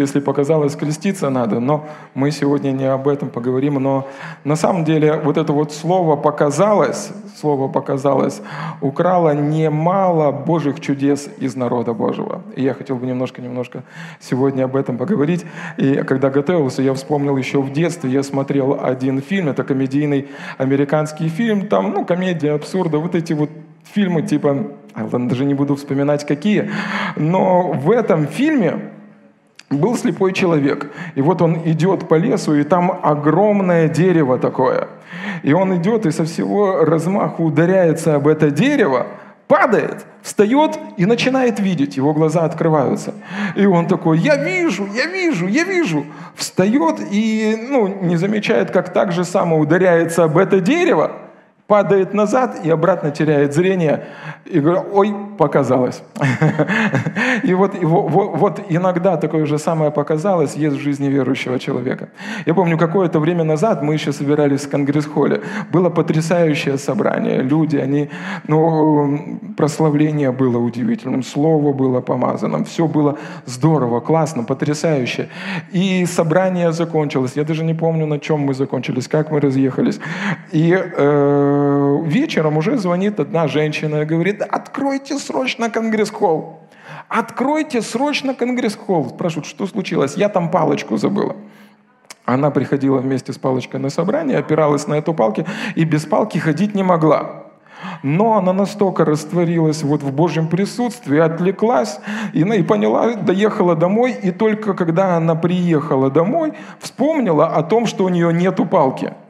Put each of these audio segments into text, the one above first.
если показалось, креститься надо, но мы сегодня не об этом поговорим. Но на самом деле вот это вот слово «показалось», слово «показалось» украло немало Божьих чудес из народа Божьего. И я хотел бы немножко-немножко сегодня об этом поговорить. И когда готовился, я вспомнил еще в детстве, я смотрел один фильм, это комедийный американский фильм, там, ну, комедия, абсурда, вот эти вот фильмы типа, даже не буду вспоминать какие, но в этом фильме был слепой человек. И вот он идет по лесу, и там огромное дерево такое. И он идет и со всего размаху ударяется об это дерево, падает, встает и начинает видеть. Его глаза открываются. И он такой, я вижу, я вижу, я вижу. Встает и ну, не замечает, как так же само ударяется об это дерево, падает назад и обратно теряет зрение. И говорю, ой, показалось. И вот, вот иногда такое же самое показалось есть в жизни верующего человека. Я помню, какое-то время назад мы еще собирались в Конгресс-холле. Было потрясающее собрание. Люди, они, ну, прославление было удивительным, слово было помазанным, все было здорово, классно, потрясающе. И собрание закончилось. Я даже не помню, на чем мы закончились, как мы разъехались. И э, вечером уже звонит одна женщина и говорит, откройте срочно конгресс-холл. Откройте срочно конгресс-холл. Спрашивают, что случилось? Я там палочку забыла. Она приходила вместе с палочкой на собрание, опиралась на эту палку и без палки ходить не могла. Но она настолько растворилась вот в Божьем присутствии, отвлеклась и, и поняла, доехала домой, и только когда она приехала домой, вспомнила о том, что у нее нету палки –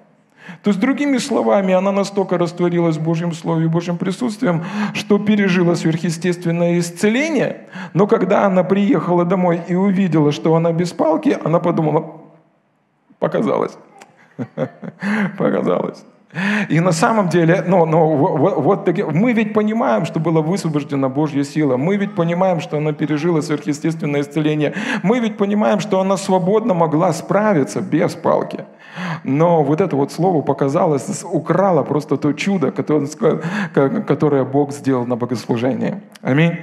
то есть, другими словами, она настолько растворилась в Божьем Слове и Божьим присутствием, что пережила сверхъестественное исцеление, но когда она приехала домой и увидела, что она без палки, она подумала, показалось. Показалось. И на самом деле, ну, ну, вот, вот таки, мы ведь понимаем, что была высвобождена Божья сила. Мы ведь понимаем, что она пережила сверхъестественное исцеление. Мы ведь понимаем, что она свободно могла справиться без палки. Но вот это вот слово показалось, украло просто то чудо, которое Бог сделал на богослужении. Аминь.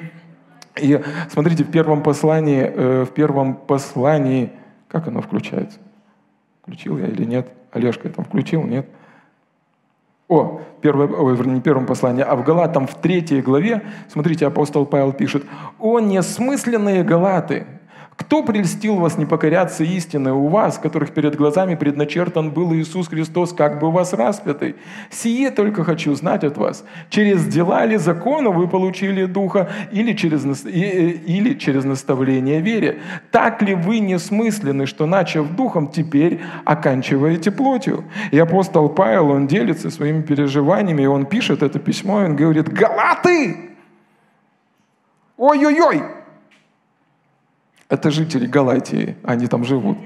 И смотрите, в первом послании, э, в первом послании, как оно включается? Включил я или нет? Олежка там включил, нет? О, первое, ой, не первом послании, а в Галатам в третьей главе, смотрите, апостол Павел пишет, «О, несмысленные Галаты, кто прельстил вас не покоряться истины у вас, которых перед глазами предначертан был Иисус Христос, как бы вас распятый? Сие только хочу знать от вас. Через дела ли закона вы получили Духа или через, или через наставление вере? Так ли вы несмысленны, что, начав Духом, теперь оканчиваете плотью? И апостол Павел, он делится своими переживаниями, и он пишет это письмо, и он говорит, «Галаты! Ой-ой-ой! Это жители Галатии, они там живут.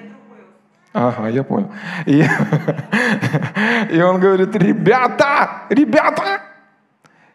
Ага, я понял. И, и он говорит, ребята, ребята,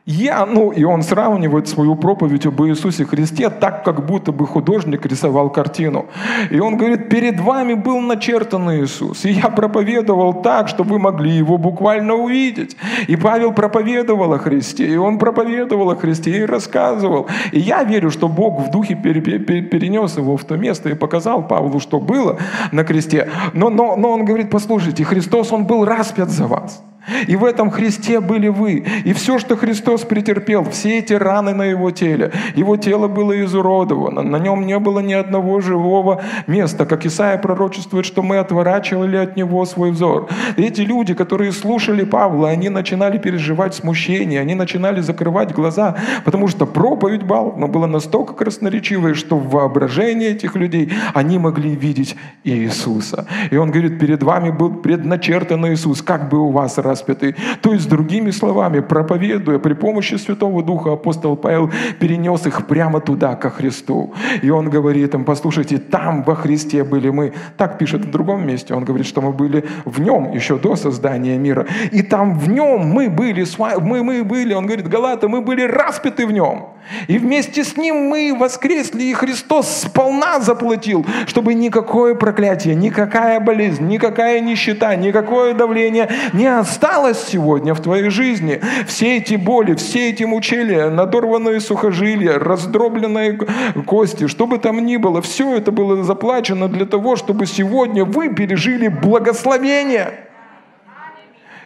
я, ну, и он сравнивает свою проповедь об Иисусе Христе так, как будто бы художник рисовал картину. И он говорит, перед вами был начертан Иисус, и я проповедовал так, чтобы вы могли его буквально увидеть. И Павел проповедовал о Христе, и он проповедовал о Христе и рассказывал. И я верю, что Бог в духе перенес его в то место и показал Павлу, что было на кресте. Но, но, но он говорит, послушайте, Христос, он был распят за вас. И в этом Христе были вы. И все, что Христос претерпел, все эти раны на его теле, его тело было изуродовано, на нем не было ни одного живого места, как Исаия пророчествует, что мы отворачивали от него свой взор. эти люди, которые слушали Павла, они начинали переживать смущение, они начинали закрывать глаза, потому что проповедь Павла была настолько красноречивой, что в воображении этих людей они могли видеть Иисуса. И он говорит, перед вами был предначертан Иисус, как бы у вас распятый. То есть, другими словами, проповедуя при помощи Святого Духа, апостол Павел перенес их прямо туда, ко Христу. И он говорит им, послушайте, там во Христе были мы. Так пишет в другом месте. Он говорит, что мы были в нем еще до создания мира. И там в нем мы были, мы, мы были, он говорит, Галата, мы были распяты в нем. И вместе с ним мы воскресли, и Христос сполна заплатил, чтобы никакое проклятие, никакая болезнь, никакая нищета, никакое давление не осталось осталось сегодня в твоей жизни, все эти боли, все эти мучения, надорванные сухожилия, раздробленные кости, что бы там ни было, все это было заплачено для того, чтобы сегодня вы пережили благословение.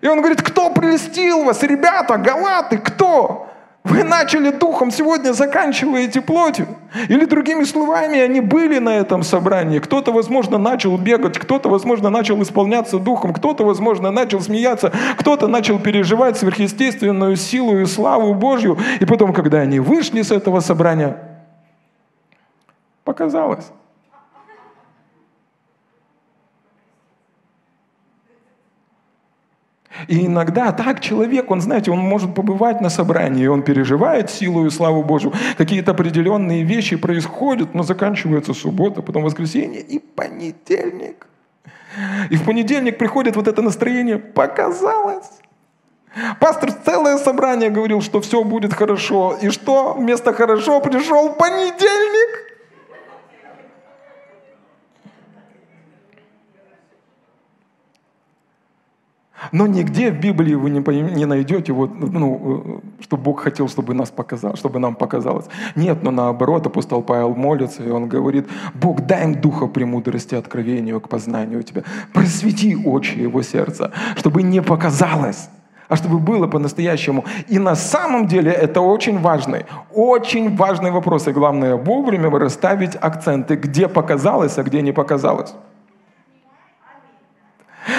И он говорит, кто прелестил вас, ребята, галаты, кто? Вы начали духом, сегодня заканчиваете плотью. Или другими словами, они были на этом собрании. Кто-то, возможно, начал бегать, кто-то, возможно, начал исполняться духом, кто-то, возможно, начал смеяться, кто-то начал переживать сверхъестественную силу и славу Божью. И потом, когда они вышли с этого собрания, показалось, И иногда так человек, он, знаете, он может побывать на собрании, он переживает силу и славу Божью. Какие-то определенные вещи происходят, но заканчивается суббота, потом воскресенье и понедельник. И в понедельник приходит вот это настроение «показалось». Пастор целое собрание говорил, что все будет хорошо. И что? Вместо хорошо пришел понедельник. Но нигде в Библии вы не, найдете, вот, ну, э, что Бог хотел, чтобы, нас показал, чтобы нам показалось. Нет, но наоборот, апостол Павел молится, и он говорит, Бог, дай им духа премудрости, откровению к познанию Тебя. Просвети очи его сердца, чтобы не показалось а чтобы было по-настоящему. И на самом деле это очень важный, очень важный вопрос. И главное, вовремя расставить акценты, где показалось, а где не показалось.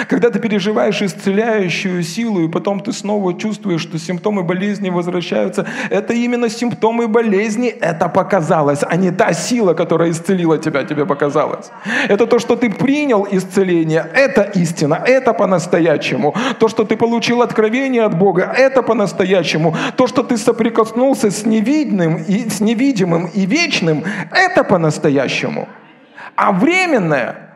Когда ты переживаешь исцеляющую силу, и потом ты снова чувствуешь, что симптомы болезни возвращаются, это именно симптомы болезни, это показалось, а не та сила, которая исцелила тебя, тебе показалось. Это то, что ты принял исцеление, это истина, это по-настоящему. То, что ты получил откровение от Бога, это по-настоящему. То, что ты соприкоснулся с невидным и с невидимым и вечным, это по-настоящему. А временное –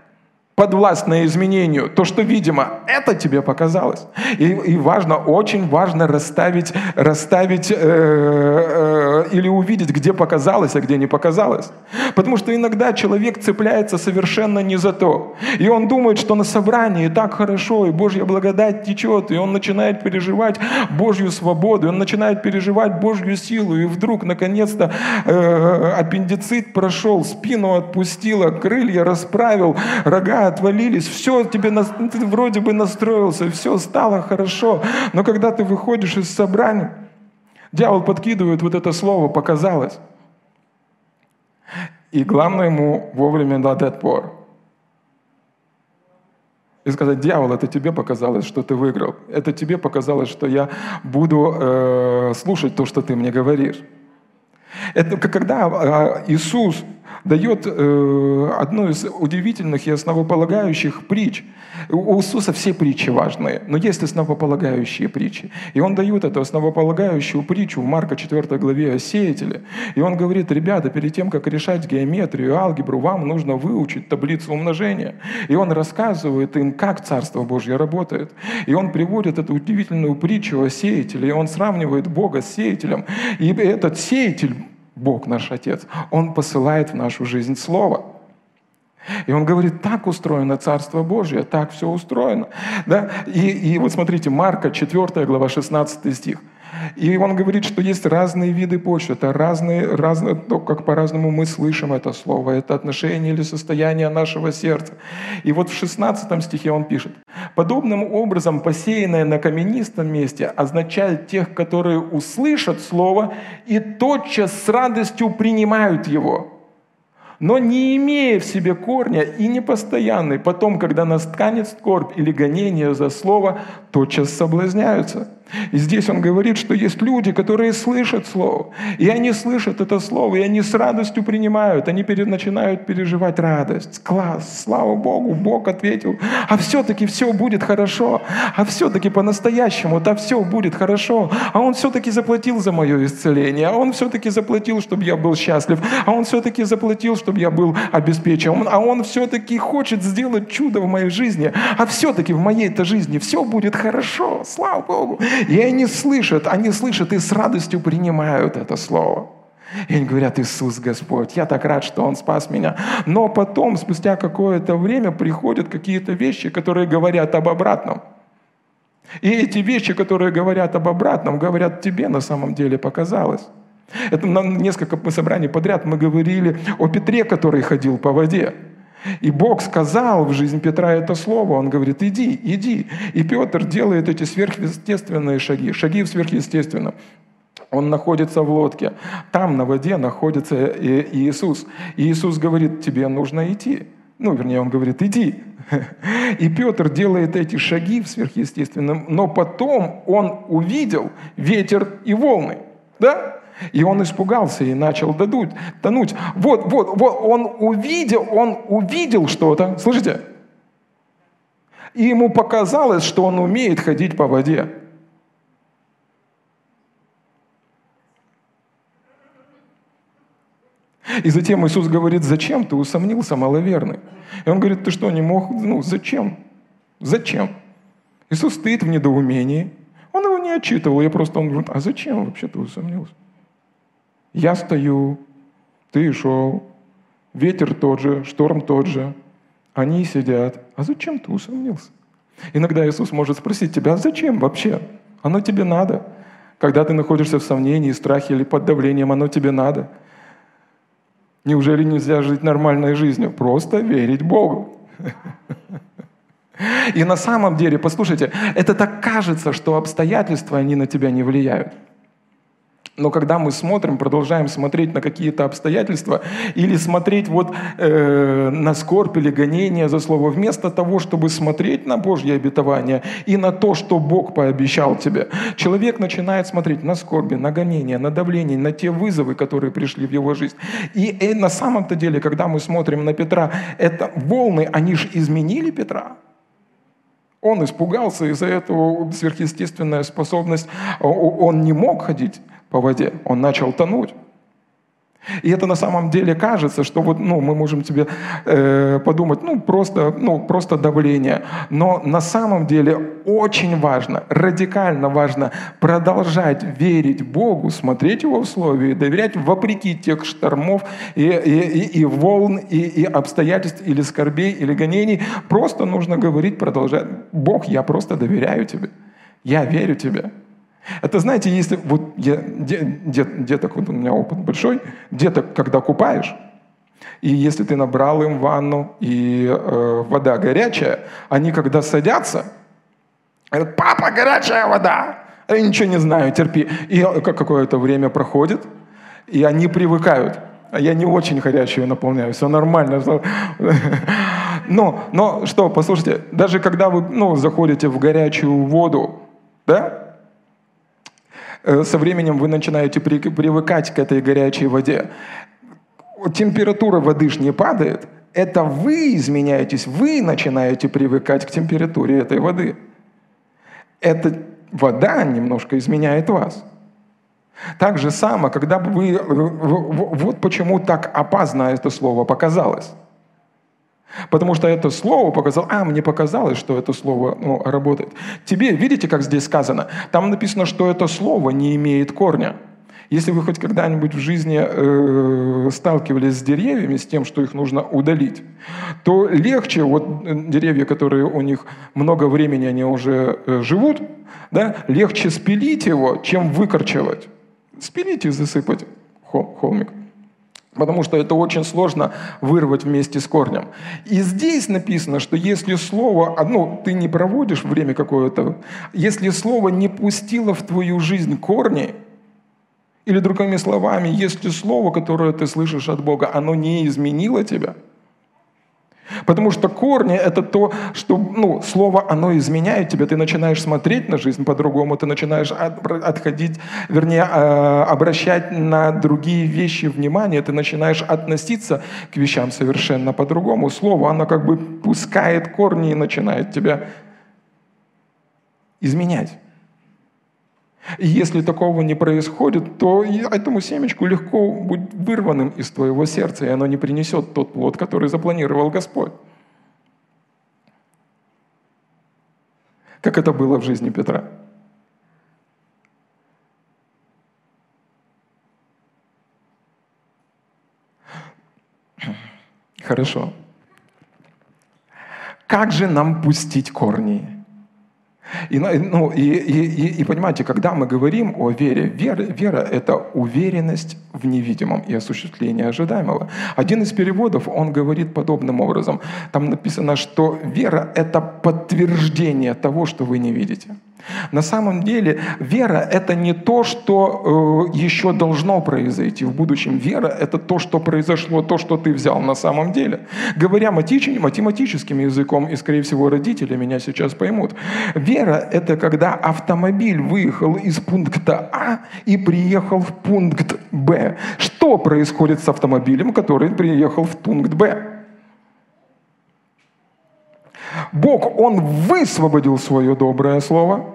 подвластное изменению, то, что видимо, это тебе показалось. И, и важно, очень важно расставить, расставить э, э, или увидеть, где показалось, а где не показалось. Потому что иногда человек цепляется совершенно не за то. И он думает, что на собрании так хорошо, и Божья благодать течет, и он начинает переживать Божью свободу, и он начинает переживать Божью силу, и вдруг, наконец-то, э, аппендицит прошел, спину отпустило, крылья расправил, рога отвалились, все, тебе, ты вроде бы настроился, все стало хорошо. Но когда ты выходишь из собрания, дьявол подкидывает вот это слово «показалось». И главное ему вовремя дать отпор. И сказать, дьявол, это тебе показалось, что ты выиграл. Это тебе показалось, что я буду э, слушать то, что ты мне говоришь. Это когда э, Иисус дает э, одну из удивительных и основополагающих притч. У Иисуса все притчи важные, но есть основополагающие притчи. И Он дает эту основополагающую притчу в Марка 4 главе о сеятеле. И Он говорит, ребята, перед тем, как решать геометрию, алгебру, вам нужно выучить таблицу умножения. И Он рассказывает им, как Царство Божье работает. И Он приводит эту удивительную притчу о сеятеле, и Он сравнивает Бога с сеятелем. И этот сеятель Бог наш Отец, Он посылает в нашу жизнь Слово. И он говорит, так устроено Царство Божье, так все устроено. Да? И, и вот смотрите, Марка 4 глава 16 стих. И он говорит, что есть разные виды почвы, это разные, разные, то, как по-разному мы слышим это слово, это отношение или состояние нашего сердца. И вот в 16 стихе он пишет, «Подобным образом посеянное на каменистом месте означает тех, которые услышат слово и тотчас с радостью принимают его» но не имея в себе корня и непостоянный, потом, когда настанет скорбь или гонение за слово, тотчас соблазняются. И здесь он говорит, что есть люди, которые слышат Слово, и они слышат это Слово, и они с радостью принимают, они перед, начинают переживать радость. Класс, слава Богу, Бог ответил, а все-таки все будет хорошо, а все-таки по-настоящему, да все будет хорошо, а Он все-таки заплатил за мое исцеление, а Он все-таки заплатил, чтобы я был счастлив, а Он все-таки заплатил, чтобы я был обеспечен, а Он все-таки хочет сделать чудо в моей жизни, а все-таки в моей-то жизни все будет хорошо, слава Богу. И они слышат, они слышат и с радостью принимают это слово. И они говорят, Иисус Господь, я так рад, что Он спас меня. Но потом, спустя какое-то время, приходят какие-то вещи, которые говорят об обратном. И эти вещи, которые говорят об обратном, говорят тебе на самом деле показалось. Это на несколько собраний подряд мы говорили о Петре, который ходил по воде. И Бог сказал в жизнь Петра это слово. Он говорит, иди, иди. И Петр делает эти сверхъестественные шаги, шаги в сверхъестественном. Он находится в лодке. Там на воде находится Иисус. И Иисус говорит, тебе нужно идти. Ну, вернее, он говорит, иди. И Петр делает эти шаги в сверхъестественном, но потом он увидел ветер и волны. Да? И он испугался и начал дадуть, тонуть. Вот, вот, вот, он увидел, он увидел что-то, слышите? И ему показалось, что он умеет ходить по воде. И затем Иисус говорит, зачем ты усомнился, маловерный? И он говорит, ты что, не мог? Ну, зачем? Зачем? Иисус стоит в недоумении. Он его не отчитывал, я просто, он говорит, а зачем вообще ты усомнился? Я стою, ты шел, ветер тот же, шторм тот же, они сидят. А зачем ты усомнился? Иногда Иисус может спросить тебя, а зачем вообще? Оно тебе надо. Когда ты находишься в сомнении, страхе или под давлением, оно тебе надо. Неужели нельзя жить нормальной жизнью? Просто верить Богу. И на самом деле, послушайте, это так кажется, что обстоятельства, они на тебя не влияют. Но когда мы смотрим, продолжаем смотреть на какие-то обстоятельства или смотреть вот э, на скорбь или гонение за слово, вместо того, чтобы смотреть на Божье обетование и на то, что Бог пообещал тебе, человек начинает смотреть на скорби, на гонение, на давление, на те вызовы, которые пришли в его жизнь. И, и на самом-то деле, когда мы смотрим на Петра, это волны, они же изменили Петра. Он испугался, из-за этого сверхъестественная способность, он не мог ходить по воде, он начал тонуть. И это на самом деле кажется, что вот, ну, мы можем тебе э, подумать, ну просто, ну, просто давление. Но на самом деле очень важно, радикально важно продолжать верить Богу, смотреть Его в Слове и доверять вопреки тех штормов и, и, и, и волн, и, и обстоятельств, или скорбей, или гонений. Просто нужно говорить, продолжать. Бог, я просто доверяю Тебе. Я верю Тебе. Это, знаете, если вот я, дет, деток, вот у меня опыт большой, деток, когда купаешь, и если ты набрал им ванну, и э, вода горячая, они когда садятся, говорят, папа, горячая вода, я ничего не знаю, терпи. И какое-то время проходит, и они привыкают. А я не очень горячую наполняю, все нормально. Но, но что, послушайте, даже когда вы ну, заходите в горячую воду, да, Э, со временем вы начинаете привыкать к этой горячей воде. Температура воды ж не падает, это вы изменяетесь, вы начинаете привыкать к температуре этой воды. Эта вода немножко изменяет вас. Так же само, когда вы... Вот почему так опасно это слово показалось. Потому что это слово показало, а, мне показалось, что это слово ну, работает. Тебе, видите, как здесь сказано? Там написано, что это слово не имеет корня. Если вы хоть когда-нибудь в жизни э, сталкивались с деревьями, с тем, что их нужно удалить, то легче, вот э, деревья, которые у них много времени, они уже э, живут, да, легче спилить его, чем выкорчевать. Спилить и засыпать холмик потому что это очень сложно вырвать вместе с корнем. И здесь написано, что если слово, ну, ты не проводишь время какое-то, если слово не пустило в твою жизнь корни, или другими словами, если слово, которое ты слышишь от Бога, оно не изменило тебя – Потому что корни — это то, что ну, слово, оно изменяет тебя. Ты начинаешь смотреть на жизнь по-другому, ты начинаешь отходить, вернее, а, обращать на другие вещи внимание, ты начинаешь относиться к вещам совершенно по-другому. Слово, оно как бы пускает корни и начинает тебя изменять. И если такого не происходит, то этому семечку легко быть вырванным из твоего сердца, и оно не принесет тот плод, который запланировал Господь. Как это было в жизни Петра. Хорошо. Как же нам пустить корни? И, ну, и, и, и, и понимаете, когда мы говорим о вере, вера, вера – это уверенность в невидимом и осуществление ожидаемого. Один из переводов, он говорит подобным образом. Там написано, что вера – это подтверждение того, что вы не видите. На самом деле вера – это не то, что э, еще должно произойти в будущем. Вера – это то, что произошло, то, что ты взял на самом деле. Говоря математическим языком, и, скорее всего, родители меня сейчас поймут, вера – это когда автомобиль выехал из пункта А и приехал в пункт Б. Что происходит с автомобилем, который приехал в пункт Б? Бог, Он высвободил свое доброе слово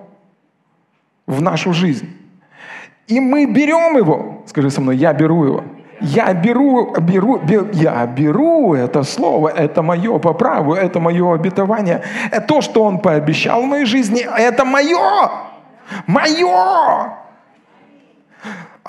в нашу жизнь. И мы берем его. Скажи со мной, я беру его. Я беру, беру, беру, я беру это слово, это мое по праву, это мое обетование. Это то, что Он пообещал в моей жизни, это мое. Мое.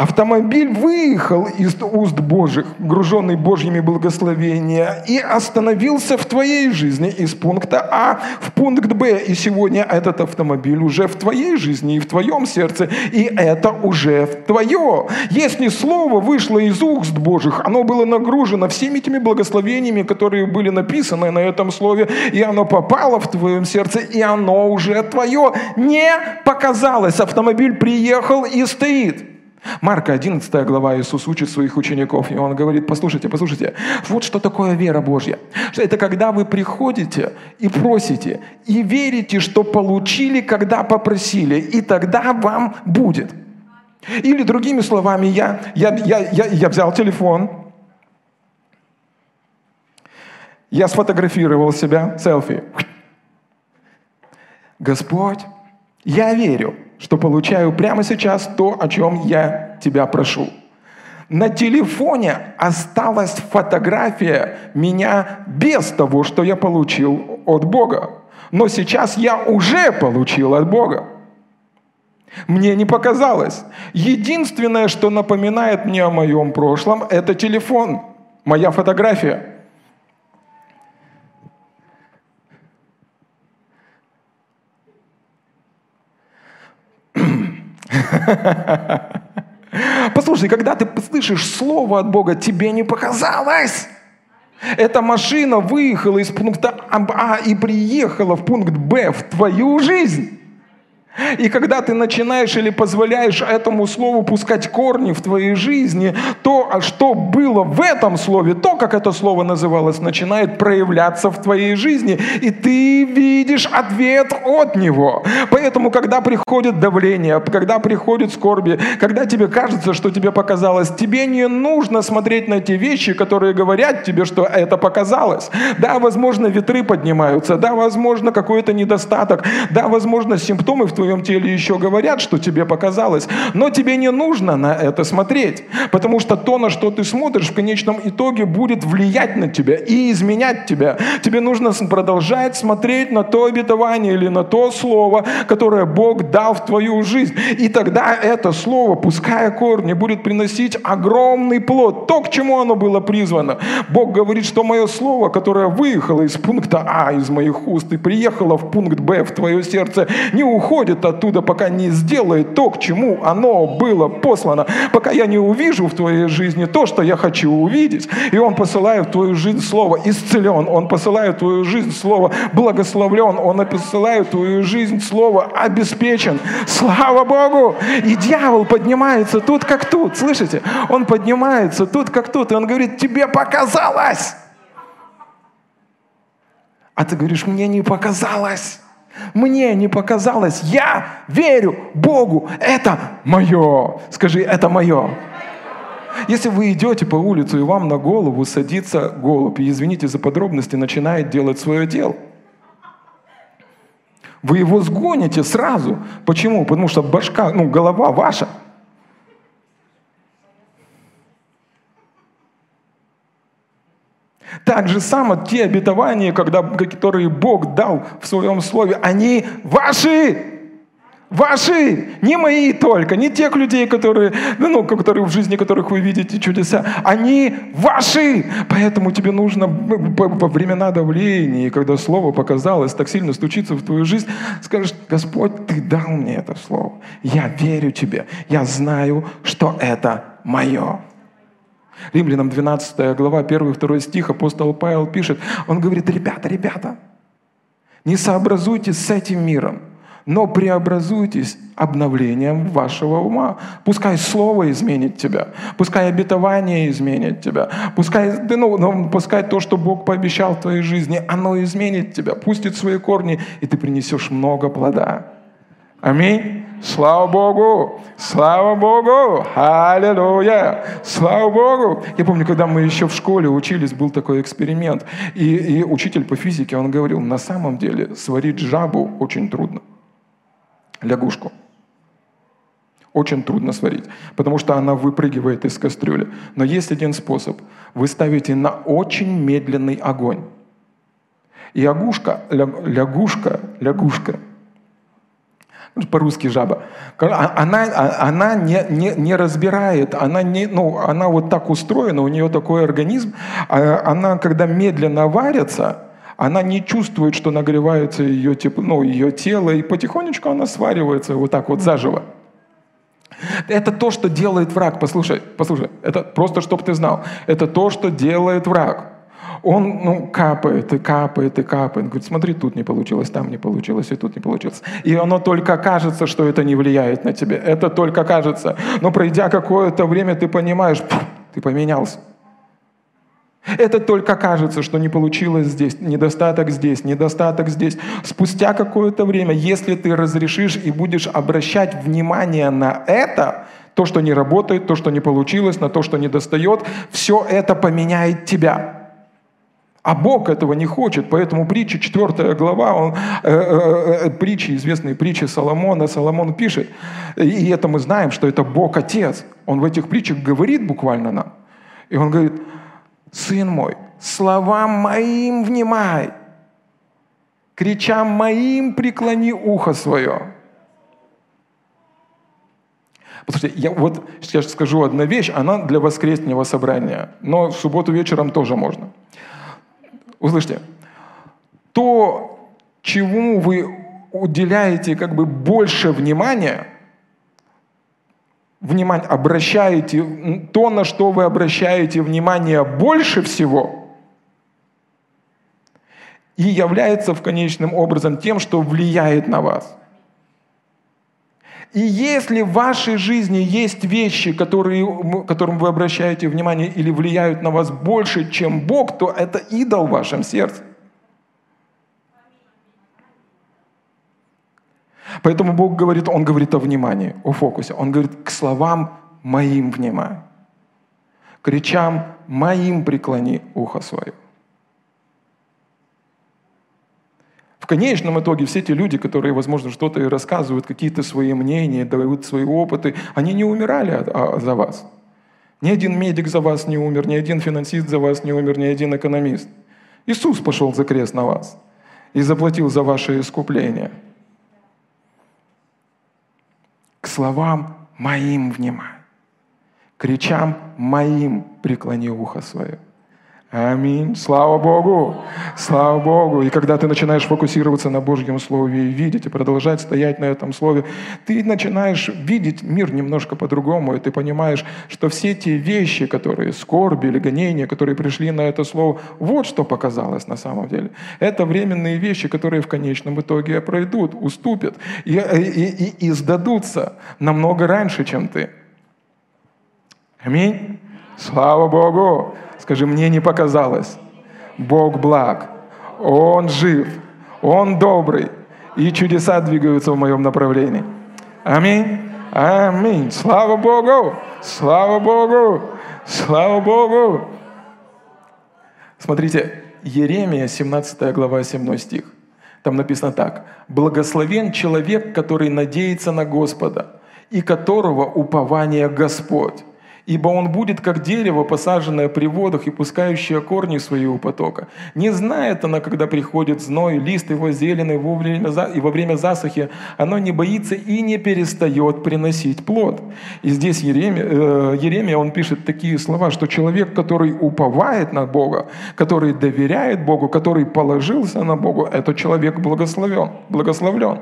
Автомобиль выехал из уст Божьих, груженный Божьими благословениями, и остановился в твоей жизни из пункта А в пункт Б. И сегодня этот автомобиль уже в твоей жизни и в твоем сердце, и это уже твое. Если слово вышло из уст Божьих, оно было нагружено всеми этими благословениями, которые были написаны на этом слове, и оно попало в твоем сердце, и оно уже твое. Не показалось. Автомобиль приехал и стоит. Марка 11 глава Иисус учит своих учеников, и Он говорит, послушайте, послушайте, вот что такое вера Божья. Это когда вы приходите и просите, и верите, что получили, когда попросили, и тогда вам будет. Или другими словами, я, я, я, я, я взял телефон, я сфотографировал себя, селфи. Господь, я верю, что получаю прямо сейчас то, о чем я тебя прошу. На телефоне осталась фотография меня без того, что я получил от Бога. Но сейчас я уже получил от Бога. Мне не показалось. Единственное, что напоминает мне о моем прошлом, это телефон, моя фотография. Послушай, когда ты слышишь слово от Бога, тебе не показалось. Эта машина выехала из пункта А и приехала в пункт Б в твою жизнь. И когда ты начинаешь или позволяешь этому слову пускать корни в твоей жизни, то, а что было в этом слове, то, как это слово называлось, начинает проявляться в твоей жизни. И ты видишь ответ от него. Поэтому, когда приходит давление, когда приходит скорби, когда тебе кажется, что тебе показалось, тебе не нужно смотреть на те вещи, которые говорят тебе, что это показалось. Да, возможно, ветры поднимаются, да, возможно, какой-то недостаток, да, возможно, симптомы в твоем теле еще говорят, что тебе показалось, но тебе не нужно на это смотреть, потому что то, на что ты смотришь, в конечном итоге будет влиять на тебя и изменять тебя. Тебе нужно продолжать смотреть на то обетование или на то слово, которое Бог дал в твою жизнь. И тогда это слово, пуская корни, будет приносить огромный плод, то, к чему оно было призвано. Бог говорит, что мое слово, которое выехало из пункта А, из моих уст, и приехало в пункт Б, в твое сердце, не уходит уходит оттуда, пока не сделает то, к чему оно было послано, пока я не увижу в твоей жизни то, что я хочу увидеть. И Он посылает в твою жизнь слово исцелен, Он посылает в твою жизнь слово благословлен, Он посылает в твою жизнь слово обеспечен. Слава Богу! И дьявол поднимается тут, как тут, слышите? Он поднимается тут, как тут, и он говорит, тебе показалось! А ты говоришь, мне не показалось. Мне не показалось, я верю Богу, это мое. Скажи, это мое. Если вы идете по улице и вам на голову садится голубь, и извините за подробности, начинает делать свое дело, вы его сгоните сразу. Почему? Потому что башка, ну, голова ваша – Так же само те обетования, когда, которые Бог дал в своем слове, они ваши. Ваши, не мои только, не тех людей, которые, ну, которые в жизни которых вы видите чудеса, они ваши. Поэтому тебе нужно во времена давления, когда слово показалось, так сильно стучиться в твою жизнь, скажешь, Господь, ты дал мне это слово. Я верю тебе. Я знаю, что это мое. Римлянам 12 глава, 1-2 стих, апостол Павел пишет, он говорит, ребята, ребята, не сообразуйтесь с этим миром, но преобразуйтесь обновлением вашего ума. Пускай Слово изменит тебя, пускай обетование изменит тебя, пускай, ну, ну, пускай то, что Бог пообещал в твоей жизни, оно изменит тебя, пустит свои корни, и ты принесешь много плода. Аминь. Слава Богу! Слава Богу! Аллилуйя! Слава Богу! Я помню, когда мы еще в школе учились, был такой эксперимент. И, и учитель по физике, он говорил, на самом деле сварить жабу очень трудно. Лягушку. Очень трудно сварить, потому что она выпрыгивает из кастрюли. Но есть один способ. Вы ставите на очень медленный огонь. И лягушка, лягушка, лягушка – по-русски жаба, а, она, а, она не, не, не разбирает, она, не, ну, она вот так устроена, у нее такой организм, а она, когда медленно варится, она не чувствует, что нагревается ее, тепло, ну, ее тело, и потихонечку она сваривается вот так вот заживо. Это то, что делает враг. Послушай, послушай, это просто, чтобы ты знал. Это то, что делает враг он ну, капает и капает и капает. Говорит, смотри, тут не получилось, там не получилось, и тут не получилось. И оно только кажется, что это не влияет на тебя. Это только кажется. Но пройдя какое-то время, ты понимаешь, ты поменялся. Это только кажется, что не получилось здесь, недостаток здесь, недостаток здесь. Спустя какое-то время, если ты разрешишь и будешь обращать внимание на это, то, что не работает, то, что не получилось, на то, что не достает, все это поменяет тебя. А Бог этого не хочет, поэтому притча, 4 глава, он, э, э, э, притчи, известные притчи Соломона, Соломон пишет, и это мы знаем, что это Бог Отец. Он в этих притчах говорит буквально нам. И он говорит, сын мой, словам моим внимай, кричам моим преклони ухо свое. Послушайте, я вот сейчас скажу одну вещь, она для воскресного собрания, но в субботу вечером тоже можно. Услышьте, то, чему вы уделяете как бы больше внимания, внимание, обращаете, то, на что вы обращаете внимание больше всего, и является в конечном образом тем, что влияет на вас. И если в вашей жизни есть вещи, которые, которым вы обращаете внимание или влияют на вас больше, чем Бог, то это идол в вашем сердце. Поэтому Бог говорит, Он говорит о внимании, о фокусе. Он говорит к словам моим внимай. К речам моим преклони ухо свое. В конечном итоге все те люди, которые, возможно, что-то и рассказывают, какие-то свои мнения, дают свои опыты, они не умирали а, за вас. Ни один медик за вас не умер, ни один финансист за вас не умер, ни один экономист. Иисус пошел за крест на вас и заплатил за ваше искупление. К словам моим внимай, к речам моим преклони ухо свое. Аминь. Слава Богу. Слава Богу. И когда ты начинаешь фокусироваться на Божьем Слове и видеть, и продолжать стоять на этом Слове, ты начинаешь видеть мир немножко по-другому, и ты понимаешь, что все те вещи, которые скорби или гонения, которые пришли на это Слово, вот что показалось на самом деле. Это временные вещи, которые в конечном итоге пройдут, уступят и, и, и, и сдадутся намного раньше, чем ты. Аминь. Слава Богу. Скажи, мне не показалось. Бог благ. Он жив. Он добрый. И чудеса двигаются в моем направлении. Аминь. Аминь. Слава Богу. Слава Богу. Слава Богу. Смотрите, Еремия, 17 глава, 7 стих. Там написано так. «Благословен человек, который надеется на Господа, и которого упование Господь ибо он будет как дерево, посаженное при водах и пускающее корни свои у потока. Не знает она, когда приходит зной, лист его зеленый во время, и во время засухи, оно не боится и не перестает приносить плод. И здесь Еремия, э, Еремия, он пишет такие слова, что человек, который уповает на Бога, который доверяет Богу, который положился на Бога, это человек благословен, благословлен.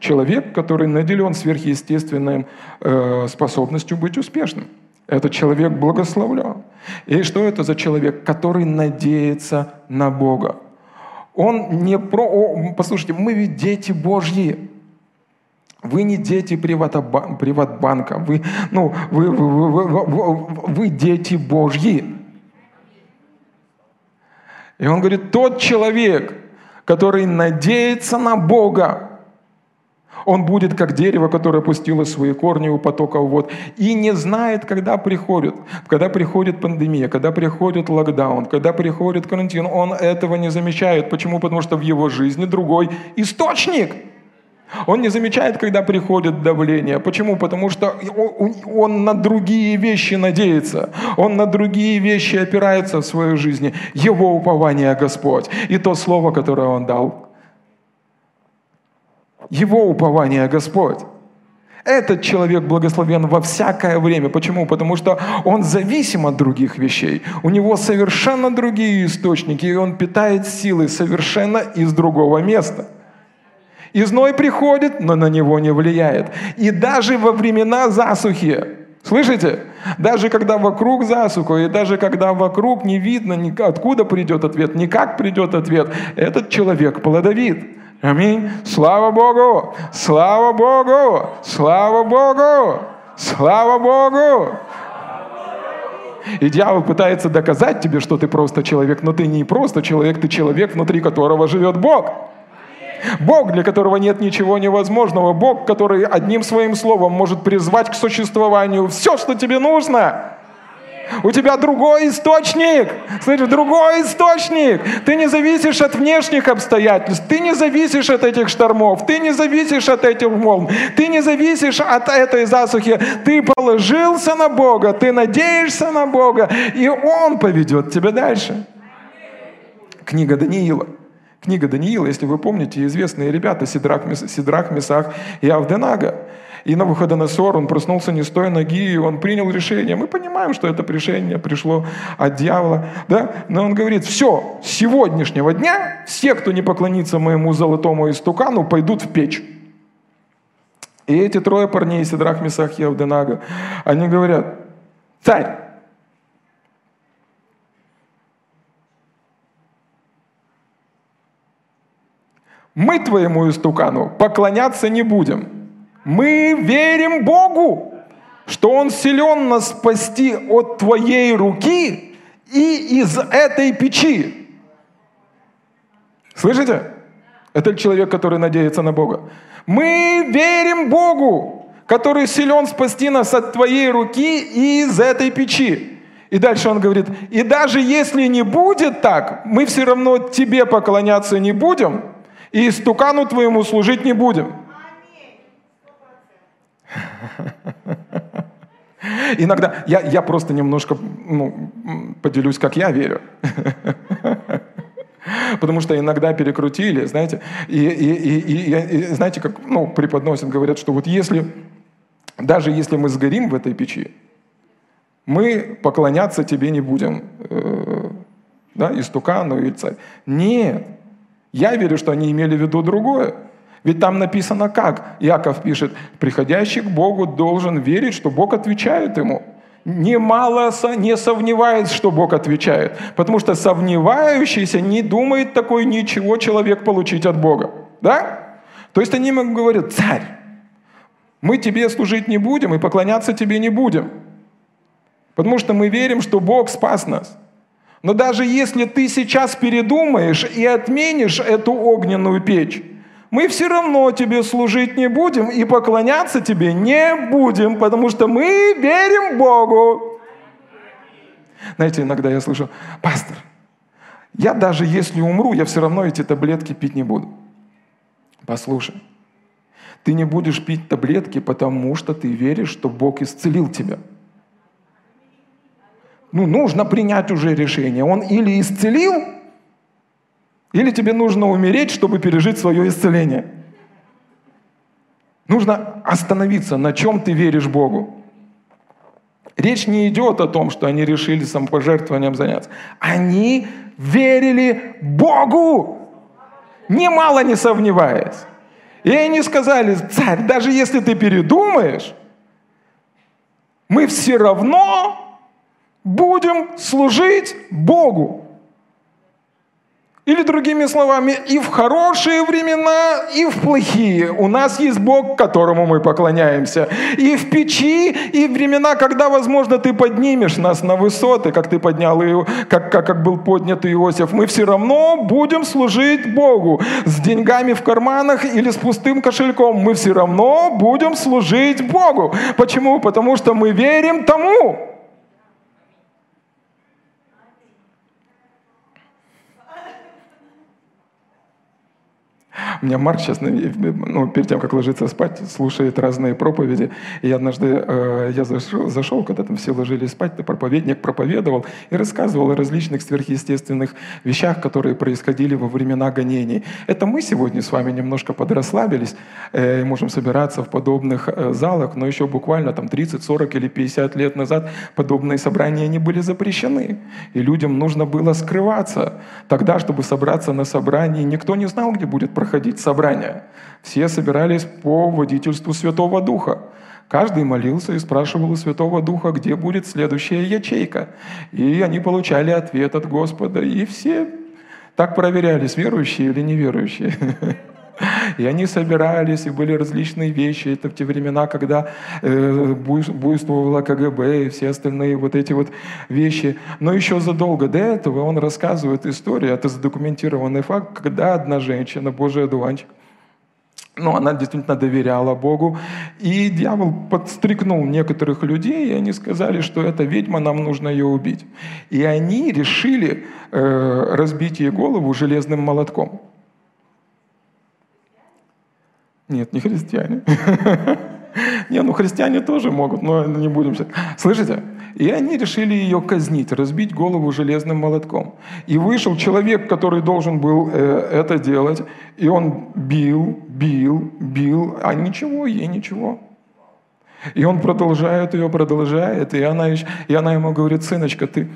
Человек, который наделен сверхъестественной э, способностью быть успешным. Этот человек благословлен. И что это за человек, который надеется на Бога? Он не про... О, послушайте, мы ведь дети Божьи. Вы не дети приватбанка, вы, ну, вы, вы, вы, вы, вы дети Божьи. И он говорит, тот человек, который надеется на Бога, он будет как дерево, которое пустило свои корни у потока вод и не знает, когда приходит. Когда приходит пандемия, когда приходит локдаун, когда приходит карантин, он этого не замечает. Почему? Потому что в его жизни другой источник. Он не замечает, когда приходит давление. Почему? Потому что он на другие вещи надеется. Он на другие вещи опирается в своей жизни. Его упование Господь. И то слово, которое он дал его упование Господь. Этот человек благословен во всякое время. Почему? Потому что он зависим от других вещей. У него совершенно другие источники, и он питает силы совершенно из другого места. И зной приходит, но на него не влияет. И даже во времена засухи, слышите? Даже когда вокруг засуха, и даже когда вокруг не видно, откуда придет ответ, ни как придет ответ, этот человек плодовит. Аминь. Слава Богу! Слава Богу! Слава Богу! Слава Богу! И дьявол пытается доказать тебе, что ты просто человек, но ты не просто человек, ты человек, внутри которого живет Бог. Бог, для которого нет ничего невозможного. Бог, который одним своим словом может призвать к существованию все, что тебе нужно. У тебя другой источник. Слышишь, другой источник. Ты не зависишь от внешних обстоятельств. Ты не зависишь от этих штормов. Ты не зависишь от этих волн. Ты не зависишь от этой засухи. Ты положился на Бога. Ты надеешься на Бога. И Он поведет тебя дальше. Книга Даниила. Книга Даниила, если вы помните, известные ребята Сидрах, Сидрах Месах и Авденага. И на Навуходоносор, он проснулся не с той ноги, и он принял решение. Мы понимаем, что это решение пришло от дьявола, да? Но он говорит, все, с сегодняшнего дня все, кто не поклонится моему золотому истукану, пойдут в печь. И эти трое парней, Сидрах, Месах и Авденага, они говорят, царь, мы твоему истукану поклоняться не будем – мы верим Богу, что Он силен нас спасти от твоей руки и из этой печи. Слышите? Это человек, который надеется на Бога. Мы верим Богу, который силен спасти нас от твоей руки и из этой печи. И дальше он говорит, и даже если не будет так, мы все равно тебе поклоняться не будем, и стукану твоему служить не будем. Иногда я, я просто немножко ну, поделюсь, как я верю. Потому что иногда перекрутили, знаете, и, и, и, и, и знаете, как ну, преподносят, говорят, что вот если, даже если мы сгорим в этой печи, мы поклоняться тебе не будем, э, да, истукану или царь. Нет, я верю, что они имели в виду другое. Ведь там написано как? Яков пишет, приходящий к Богу должен верить, что Бог отвечает ему. Немало не сомневается, что Бог отвечает. Потому что сомневающийся не думает такой ничего человек получить от Бога. Да? То есть они ему говорят, царь, мы тебе служить не будем и поклоняться тебе не будем. Потому что мы верим, что Бог спас нас. Но даже если ты сейчас передумаешь и отменишь эту огненную печь, мы все равно тебе служить не будем и поклоняться тебе не будем, потому что мы верим Богу. Знаете, иногда я слышу, пастор, я даже если умру, я все равно эти таблетки пить не буду. Послушай, ты не будешь пить таблетки, потому что ты веришь, что Бог исцелил тебя. Ну, нужно принять уже решение. Он или исцелил, или тебе нужно умереть, чтобы пережить свое исцеление. Нужно остановиться, на чем ты веришь Богу. Речь не идет о том, что они решили самопожертвованием заняться. Они верили Богу, немало не сомневаясь. И они сказали, царь, даже если ты передумаешь, мы все равно будем служить Богу. Или другими словами, и в хорошие времена, и в плохие. У нас есть Бог, которому мы поклоняемся. И в печи, и в времена, когда, возможно, ты поднимешь нас на высоты, как ты поднял его, как, как, как был поднят Иосиф, мы все равно будем служить Богу. С деньгами в карманах или с пустым кошельком мы все равно будем служить Богу. Почему? Потому что мы верим тому, У меня Марк сейчас, ну, перед тем, как ложиться спать, слушает разные проповеди. И однажды э, я зашел, зашел, когда там все ложились спать, проповедник проповедовал и рассказывал о различных сверхъестественных вещах, которые происходили во времена гонений. Это мы сегодня с вами немножко подрасслабились, э, можем собираться в подобных э, залах, но еще буквально там 30, 40 или 50 лет назад подобные собрания не были запрещены. И людям нужно было скрываться. Тогда, чтобы собраться на собрании, никто не знал, где будет проходить проходить собрания. Все собирались по водительству Святого Духа. Каждый молился и спрашивал у Святого Духа, где будет следующая ячейка. И они получали ответ от Господа. И все так проверялись, верующие или неверующие. И они собирались, и были различные вещи. Это в те времена, когда э, буйствовало КГБ и все остальные вот эти вот вещи. Но еще задолго до этого он рассказывает историю, это задокументированный факт, когда одна женщина, Божий одуванчик, ну, она действительно доверяла Богу. И дьявол подстрикнул некоторых людей, и они сказали, что эта ведьма, нам нужно ее убить. И они решили э, разбить ей голову железным молотком. Нет, не христиане. Не, ну христиане тоже могут, но не будем. Слышите? И они решили ее казнить, разбить голову железным молотком. И вышел человек, который должен был э, это делать, и он бил, бил, бил, а ничего, ей ничего. И он продолжает ее, продолжает, и она, и она ему говорит, сыночка, ты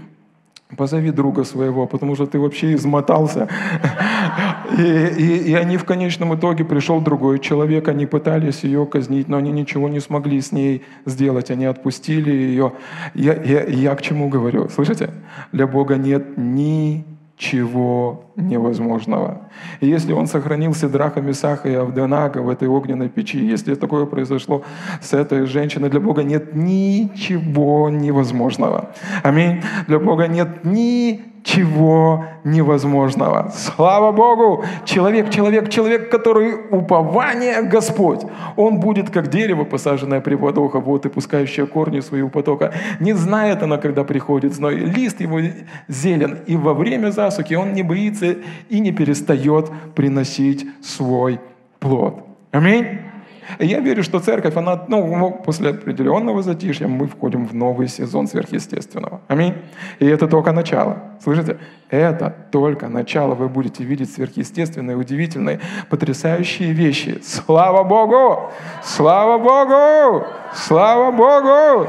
Позови друга своего, потому что ты вообще измотался. И, и, и они в конечном итоге пришел другой человек, они пытались ее казнить, но они ничего не смогли с ней сделать, они отпустили ее. Я, я, я к чему говорю? Слышите? Для Бога нет ни чего невозможного. И если он сохранил Сидраха, Месаха и Авденака в этой огненной печи, если такое произошло с этой женщиной, для Бога нет ничего невозможного. Аминь. Для Бога нет ни чего невозможного. Слава Богу! Человек, человек, человек, который упование Господь. Он будет как дерево, посаженное при водах, вот и пускающее корни своего потока. Не знает она, когда приходит зной. Лист его зелен, и во время засухи он не боится и не перестает приносить свой плод. Аминь. Я верю, что церковь, она, ну, после определенного затишья мы входим в новый сезон сверхъестественного. Аминь. И это только начало. Слышите? Это только начало. Вы будете видеть сверхъестественные, удивительные, потрясающие вещи. Слава Богу! Слава Богу! Слава Богу!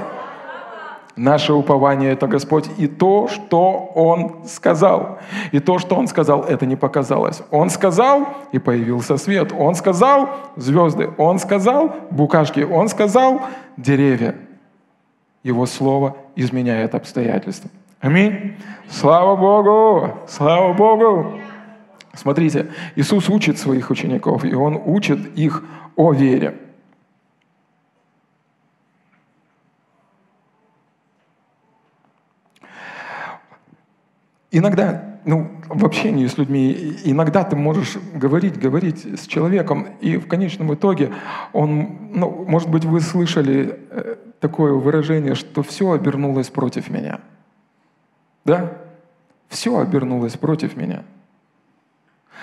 Наше упование – это Господь и то, что Он сказал. И то, что Он сказал, это не показалось. Он сказал, и появился свет. Он сказал – звезды. Он сказал – букашки. Он сказал – деревья. Его Слово изменяет обстоятельства. Аминь. Слава Богу! Слава Богу! Смотрите, Иисус учит своих учеников, и Он учит их о вере. Иногда, ну, в общении с людьми, иногда ты можешь говорить, говорить с человеком, и в конечном итоге он, ну, может быть, вы слышали э, такое выражение, что все обернулось против меня. Да? Все обернулось против меня.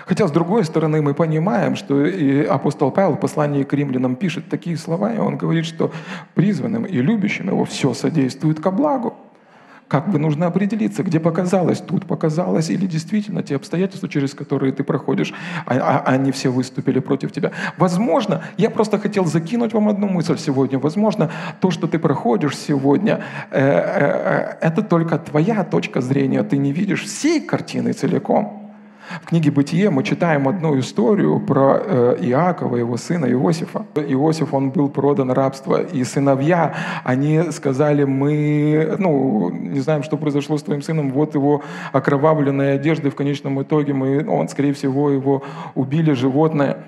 Хотя, с другой стороны, мы понимаем, что и апостол Павел в послании к римлянам пишет такие слова, и он говорит, что призванным и любящим его все содействует ко благу Как бы нужно определиться, где показалось, тут показалось, или действительно те обстоятельства, через которые ты проходишь, а, а, они все выступили против тебя. Возможно, я просто хотел закинуть вам одну мысль сегодня. Возможно, то, что ты проходишь сегодня, э, э, э это только твоя точка зрения. Ты не видишь всей картины целиком. В книге «Бытие» мы читаем одну историю про э, Иакова, его сына Иосифа. Иосиф, он был продан рабство, и сыновья, они сказали, мы, ну, не знаем, что произошло с твоим сыном, вот его окровавленные одежды, в конечном итоге мы, он, скорее всего, его убили животное.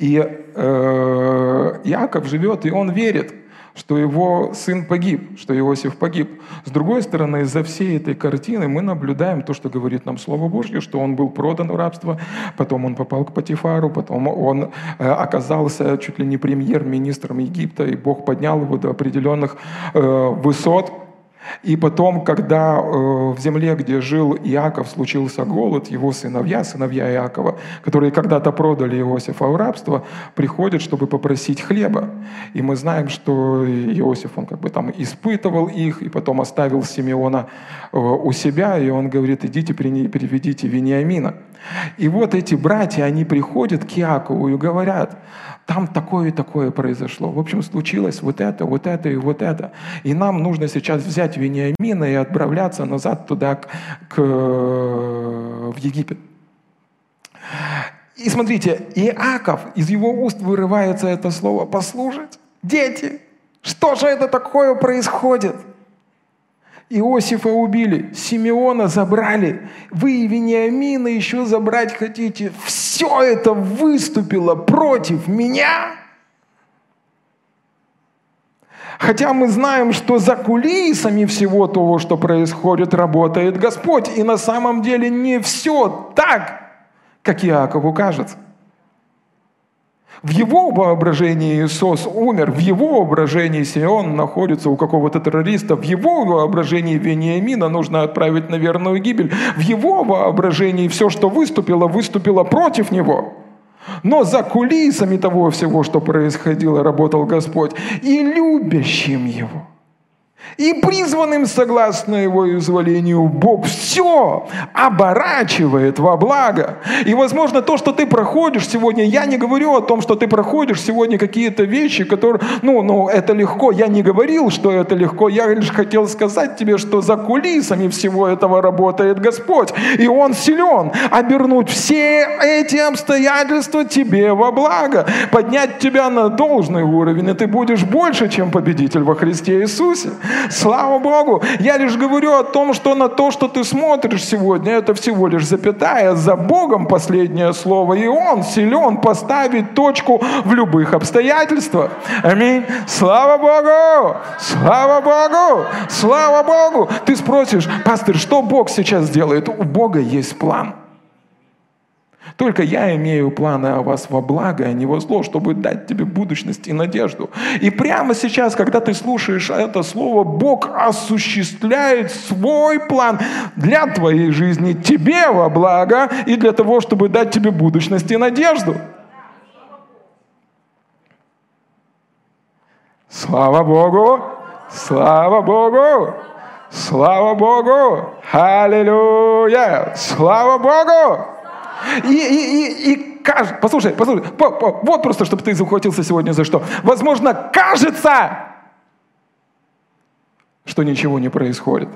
И э, Иаков живет, и он верит – что его сын погиб, что Иосиф погиб. С другой стороны, из-за всей этой картины мы наблюдаем то, что говорит нам Слово Божье, что он был продан в рабство, потом он попал к Патифару, потом он э, оказался чуть ли не премьер-министром Египта, и Бог поднял его до определенных э, высот – и потом, когда э, в земле, где жил Иаков, случился голод, его сыновья, сыновья Иакова, которые когда-то продали Иосифа в рабство, приходят, чтобы попросить хлеба. И мы знаем, что Иосиф, он как бы там испытывал их, и потом оставил Симеона э, у себя, и он говорит, идите переведите Вениамина. И вот эти братья, они приходят к Иакову и говорят, там такое и такое произошло. В общем, случилось вот это, вот это и вот это. И нам нужно сейчас взять Вениамина и отправляться назад туда, к, к, в Египет. И смотрите, Иаков, из его уст вырывается это слово «послужить». Дети, что же это такое происходит? Иосифа убили, Симеона забрали, вы и Вениамина еще забрать хотите. Все это выступило против меня. Хотя мы знаем, что за кулисами всего того, что происходит, работает Господь. И на самом деле не все так, как Иакову кажется. В его воображении Иисус умер, в его воображении Сион находится у какого-то террориста, в его воображении Вениамина нужно отправить на верную гибель, в его воображении все, что выступило, выступило против него. Но за кулисами того всего, что происходило, работал Господь и любящим его – и призванным, согласно его изволению, Бог все оборачивает во благо. И, возможно, то, что ты проходишь сегодня, я не говорю о том, что ты проходишь сегодня какие-то вещи, которые, ну, ну, это легко. Я не говорил, что это легко. Я лишь хотел сказать тебе, что за кулисами всего этого работает Господь. И Он силен обернуть все эти обстоятельства тебе во благо, поднять тебя на должный уровень, и ты будешь больше, чем победитель во Христе Иисусе. Слава Богу! Я лишь говорю о том, что на то, что ты смотришь сегодня, это всего лишь запятая. За Богом последнее слово. И Он силен поставить точку в любых обстоятельствах. Аминь. Слава Богу! Слава Богу! Слава Богу! Ты спросишь, пастор, что Бог сейчас делает? У Бога есть план. Только я имею планы о вас во благо, а не во зло, чтобы дать тебе будущность и надежду. И прямо сейчас, когда ты слушаешь это слово, Бог осуществляет свой план для твоей жизни, тебе во благо и для того, чтобы дать тебе будущность и надежду. Слава Богу! Слава Богу! Слава Богу! Аллилуйя! Слава Богу! И, и, и, и кажется, послушай, послушай, по, по, вот просто, чтобы ты захватился сегодня за что. Возможно, кажется, что ничего не происходит.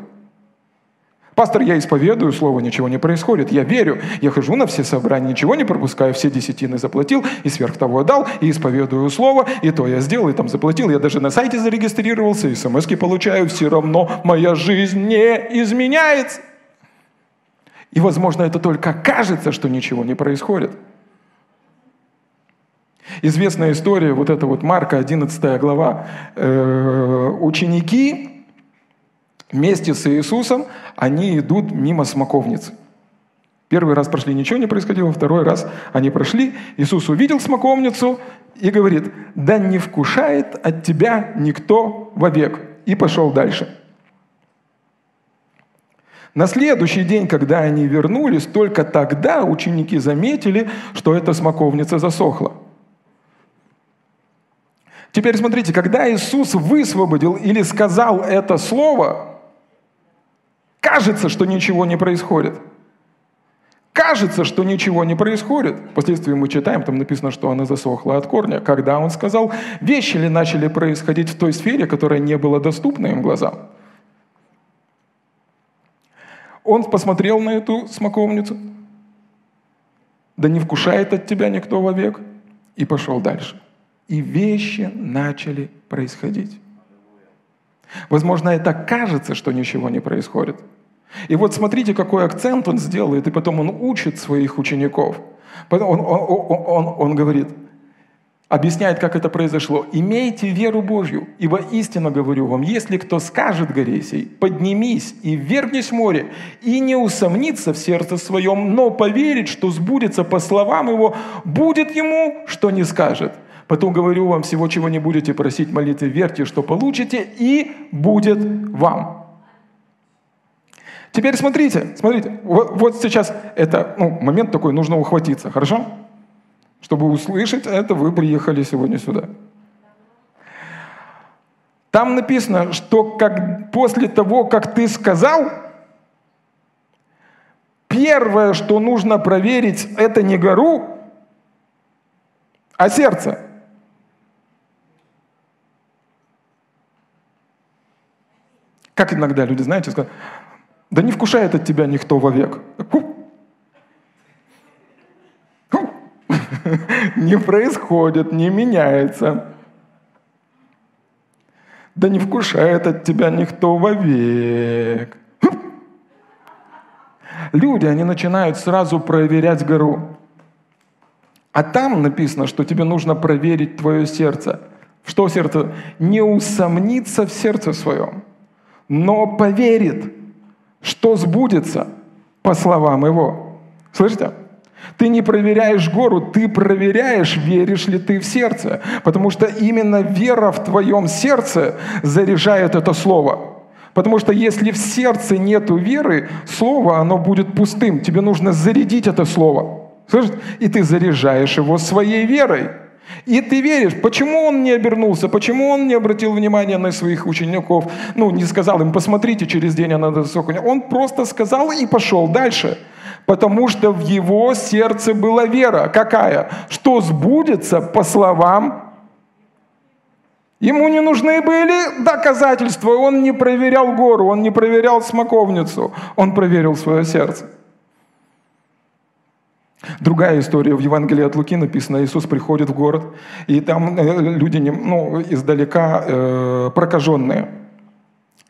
Пастор, я исповедую слово, ничего не происходит. Я верю, я хожу на все собрания, ничего не пропускаю, все десятины заплатил, и сверх того дал, и исповедую слово, и то я сделал, и там заплатил. Я даже на сайте зарегистрировался, и смс получаю, все равно моя жизнь не изменяется. И, возможно, это только кажется, что ничего не происходит. Известная история, вот это вот Марка, 11 глава. Э, ученики вместе с Иисусом, они идут мимо смоковницы. Первый раз прошли, ничего не происходило, второй раз они прошли, Иисус увидел смоковницу и говорит, да не вкушает от тебя никто вовек. И пошел дальше. На следующий день, когда они вернулись, только тогда ученики заметили, что эта смоковница засохла. Теперь смотрите, когда Иисус высвободил или сказал это слово, Кажется, что ничего не происходит. Кажется, что ничего не происходит. Впоследствии мы читаем, там написано, что она засохла от корня. Когда он сказал, вещи ли начали происходить в той сфере, которая не была доступна им глазам. Он посмотрел на эту смоковницу. Да не вкушает от тебя никто вовек. И пошел дальше. И вещи начали происходить. Возможно, это кажется, что ничего не происходит. И вот смотрите, какой акцент он сделает, и потом он учит своих учеников. Он, он, он, он, он говорит, объясняет, как это произошло. «Имейте веру Божью, ибо истинно говорю вам, если кто скажет горе сей, поднимись и ввергнись в море, и не усомнится в сердце своем, но поверит, что сбудется по словам его, будет ему, что не скажет». Потом говорю вам, всего, чего не будете просить молитвы, верьте, что получите, и будет вам. Теперь смотрите, смотрите, вот, вот сейчас это ну, момент такой, нужно ухватиться, хорошо? Чтобы услышать это, вы приехали сегодня сюда. Там написано, что как, после того, как ты сказал, первое, что нужно проверить, это не гору, а сердце. Как иногда люди, знаете, сказать, да не вкушает от тебя никто вовек. Не происходит, не меняется. Да не вкушает от тебя никто вовек. Люди, они начинают сразу проверять гору. А там написано, что тебе нужно проверить твое сердце. Что сердце? Не усомниться в сердце своем но поверит, что сбудется по словам его. Слышите? Ты не проверяешь гору, ты проверяешь, веришь ли ты в сердце. Потому что именно вера в твоем сердце заряжает это слово. Потому что если в сердце нету веры, слово, оно будет пустым. Тебе нужно зарядить это слово. Слышите? И ты заряжаешь его своей верой. И ты веришь, почему он не обернулся, почему он не обратил внимания на своих учеников, ну, не сказал им, посмотрите, через день она засохнет. Он просто сказал и пошел дальше. Потому что в его сердце была вера. Какая? Что сбудется по словам Ему не нужны были доказательства, он не проверял гору, он не проверял смоковницу, он проверил свое сердце. Другая история в Евангелии от Луки написана. Иисус приходит в город, и там э, люди ну, издалека э, прокаженные.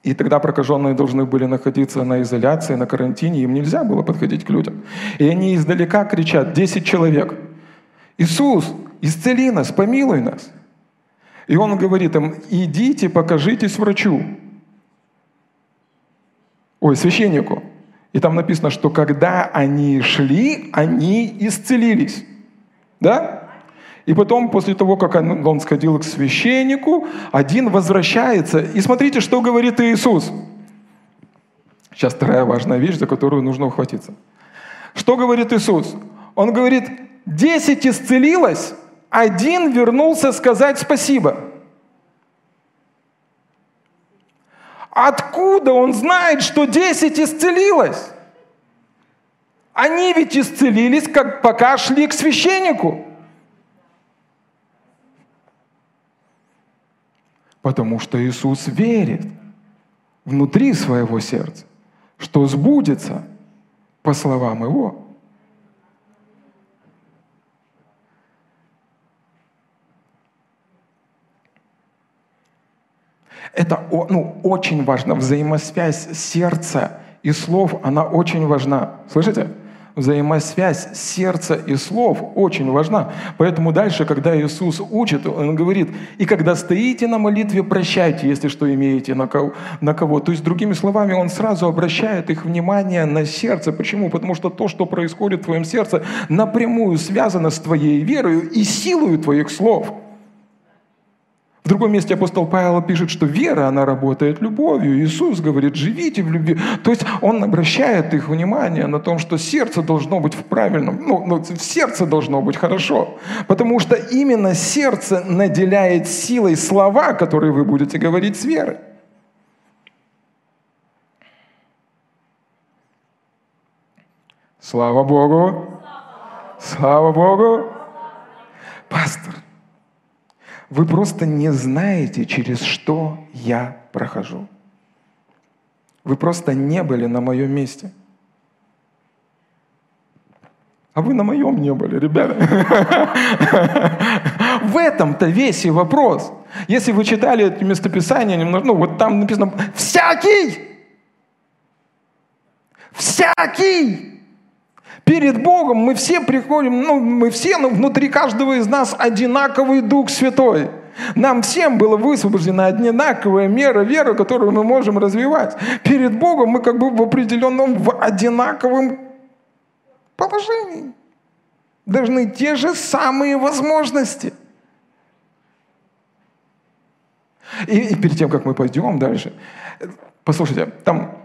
И тогда прокаженные должны были находиться на изоляции, на карантине, им нельзя было подходить к людям. И они издалека кричат, 10 человек, «Иисус, исцели нас, помилуй нас!» И он говорит им, идите, покажитесь врачу. Ой, священнику. И там написано, что когда они шли, они исцелились. Да? И потом, после того, как он, он сходил к священнику, один возвращается. И смотрите, что говорит Иисус. Сейчас вторая важная вещь, за которую нужно ухватиться. Что говорит Иисус? Он говорит, десять исцелилось, один вернулся сказать спасибо. Откуда он знает, что 10 исцелилось? Они ведь исцелились, как пока шли к священнику. Потому что Иисус верит внутри своего сердца, что сбудется по словам Его. Это ну, очень важно. Взаимосвязь сердца и слов, она очень важна. Слышите? Взаимосвязь сердца и слов очень важна. Поэтому дальше, когда Иисус учит, Он говорит, и когда стоите на молитве, прощайте, если что имеете на кого. На кого. То есть, другими словами, Он сразу обращает их внимание на сердце. Почему? Потому что то, что происходит в твоем сердце, напрямую связано с твоей верой и силой твоих слов. В другом месте апостол Павел пишет, что вера, она работает любовью. Иисус говорит, живите в любви. То есть он обращает их внимание на том, что сердце должно быть в правильном, ну, ну сердце должно быть хорошо. Потому что именно сердце наделяет силой слова, которые вы будете говорить с верой. Слава Богу! Слава Богу! Пастор, вы просто не знаете, через что я прохожу. Вы просто не были на моем месте. А вы на моем не были, ребята. В этом-то весь и вопрос. Если вы читали это местописание, ну вот там написано «всякий», «всякий». Перед Богом мы все приходим, ну мы все, ну, внутри каждого из нас одинаковый Дух Святой. Нам всем было высвобождена одинаковая мера веры, которую мы можем развивать. Перед Богом мы как бы в определенном, в одинаковом положении. Должны те же самые возможности. И, и перед тем, как мы пойдем дальше, послушайте, там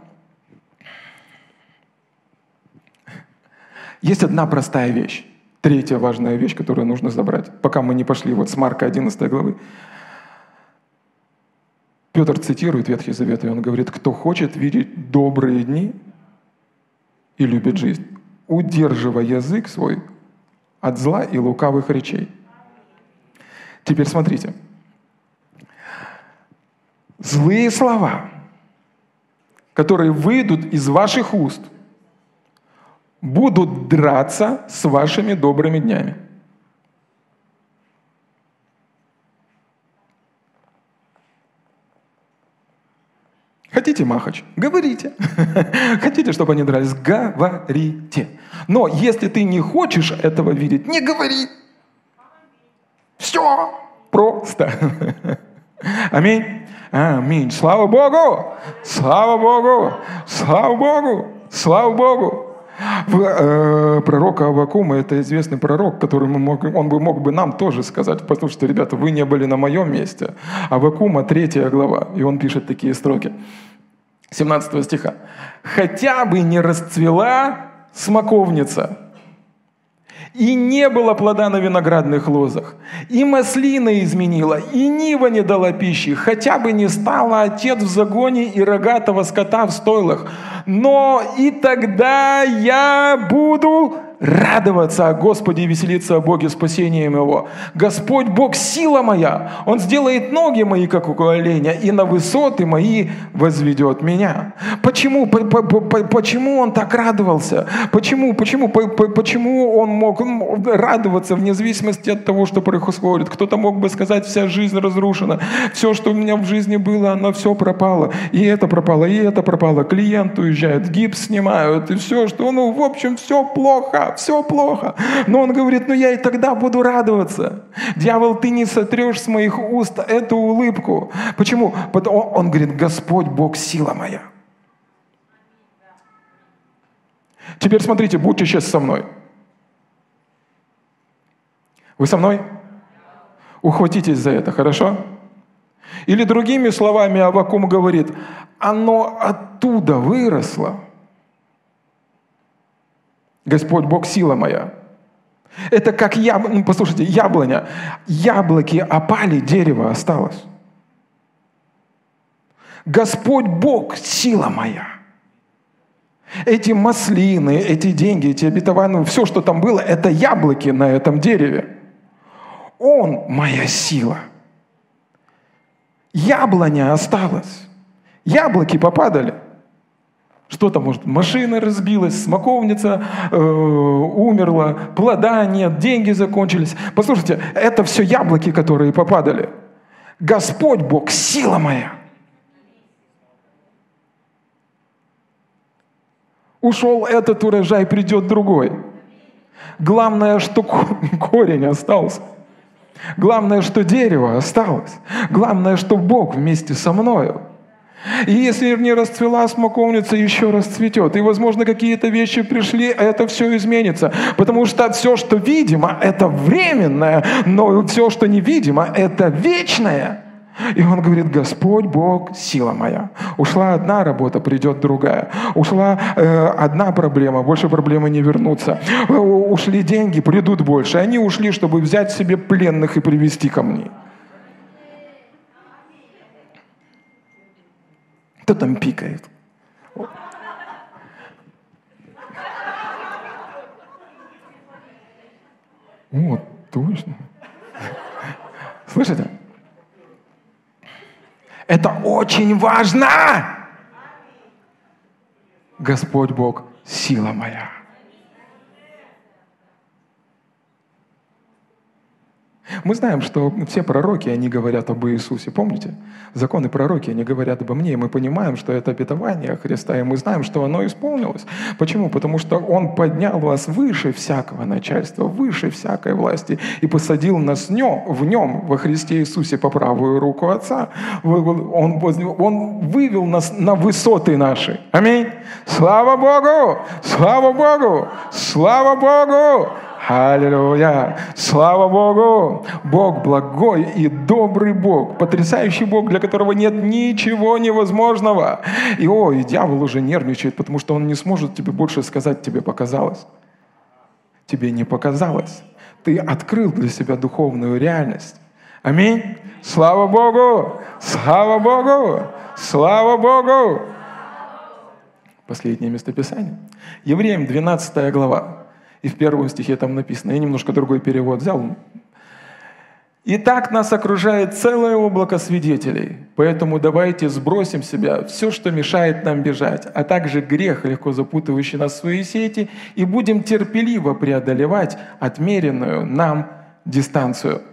есть одна простая вещь. Третья важная вещь, которую нужно забрать, пока мы не пошли вот с Марка 11 главы. Петр цитирует Ветхий Завет, и он говорит, кто хочет видеть добрые дни и любит жизнь, удерживая язык свой от зла и лукавых речей. Теперь смотрите. Злые слова, которые выйдут из ваших уст, будут драться с вашими добрыми днями. Хотите махач? Говорите. Хотите, чтобы они дрались? Говорите. Но если ты не хочешь этого видеть, не говори. Все просто. Аминь. Аминь. Слава Богу! Слава Богу! Слава Богу! Слава Богу! Э, пророка Авакума, это известный пророк, который мы мог, он бы мог бы нам тоже сказать, послушайте, ребята, вы не были на моем месте. Авакума, третья глава, и он пишет такие строки, 17 стиха. «Хотя бы не расцвела смоковница, и не было плода на виноградных лозах, и маслина изменила, и нива не дала пищи, хотя бы не стала отец в загоне и рогатого скота в стойлах, но и тогда я буду радоваться о Господе и веселиться о Боге спасением Его. Господь Бог – сила моя, Он сделает ноги мои, как у оленя, и на высоты мои возведет меня. Почему? Почему Он так радовался? Почему? Почему? Почему Он мог радоваться вне зависимости от того, что происходит? Кто-то мог бы сказать, вся жизнь разрушена, все, что у меня в жизни было, оно все пропало. И это пропало, и это пропало. Клиент уезжает, гипс снимают, и все, что, ну, в общем, все плохо все плохо. Но он говорит, ну я и тогда буду радоваться. Дьявол, ты не сотрешь с моих уст эту улыбку. Почему? Потому он говорит, Господь Бог, сила моя. Теперь смотрите, будьте сейчас со мной. Вы со мной? Ухватитесь за это, хорошо? Или другими словами Авакум говорит, оно оттуда выросло – Господь Бог сила моя. Это как яблоня, ну, послушайте, яблоня. Яблоки опали, дерево осталось. Господь Бог сила моя. Эти маслины, эти деньги, эти обетования, все, что там было, это яблоки на этом дереве. Он моя сила. Яблоня осталась. Яблоки попадали. Что там может? Машина разбилась, смоковница э, умерла, плода нет, деньги закончились. Послушайте, это все яблоки, которые попадали. Господь Бог, сила моя. Ушел этот урожай, придет другой. Главное, что корень остался. Главное, что дерево осталось. Главное, что Бог вместе со мною. И если не расцвела смоковница, еще расцветет. И, возможно, какие-то вещи пришли, а это все изменится. Потому что все, что видимо, это временное, но все, что невидимо, это вечное. И он говорит, Господь Бог, сила моя. Ушла одна работа, придет другая. Ушла э, одна проблема, больше проблемы не вернутся. Э, ушли деньги, придут больше. Они ушли, чтобы взять себе пленных и привести ко мне. Кто там пикает? О, точно. Слышите? Это очень важно! Господь Бог, сила моя. Мы знаем, что все пророки, они говорят об Иисусе. Помните? Законы пророки, они говорят обо мне. И мы понимаем, что это обетование Христа, и мы знаем, что оно исполнилось. Почему? Потому что Он поднял вас выше всякого начальства, выше всякой власти и посадил нас в нем, во Христе Иисусе по правую руку Отца. Он, он вывел нас на высоты наши. Аминь. Слава Богу! Слава Богу! Слава Богу! Аллилуйя! Слава Богу! Бог благой и добрый Бог, потрясающий Бог, для которого нет ничего невозможного. И о, и дьявол уже нервничает, потому что он не сможет тебе больше сказать, тебе показалось. Тебе не показалось. Ты открыл для себя духовную реальность. Аминь. Слава Богу! Слава Богу! Слава Богу! Последнее местописание. Евреям 12 глава. И в первом стихе там написано, я немножко другой перевод взял. И так нас окружает целое облако свидетелей. Поэтому давайте сбросим себя все, что мешает нам бежать, а также грех, легко запутывающий нас в свои сети, и будем терпеливо преодолевать отмеренную нам дистанцию –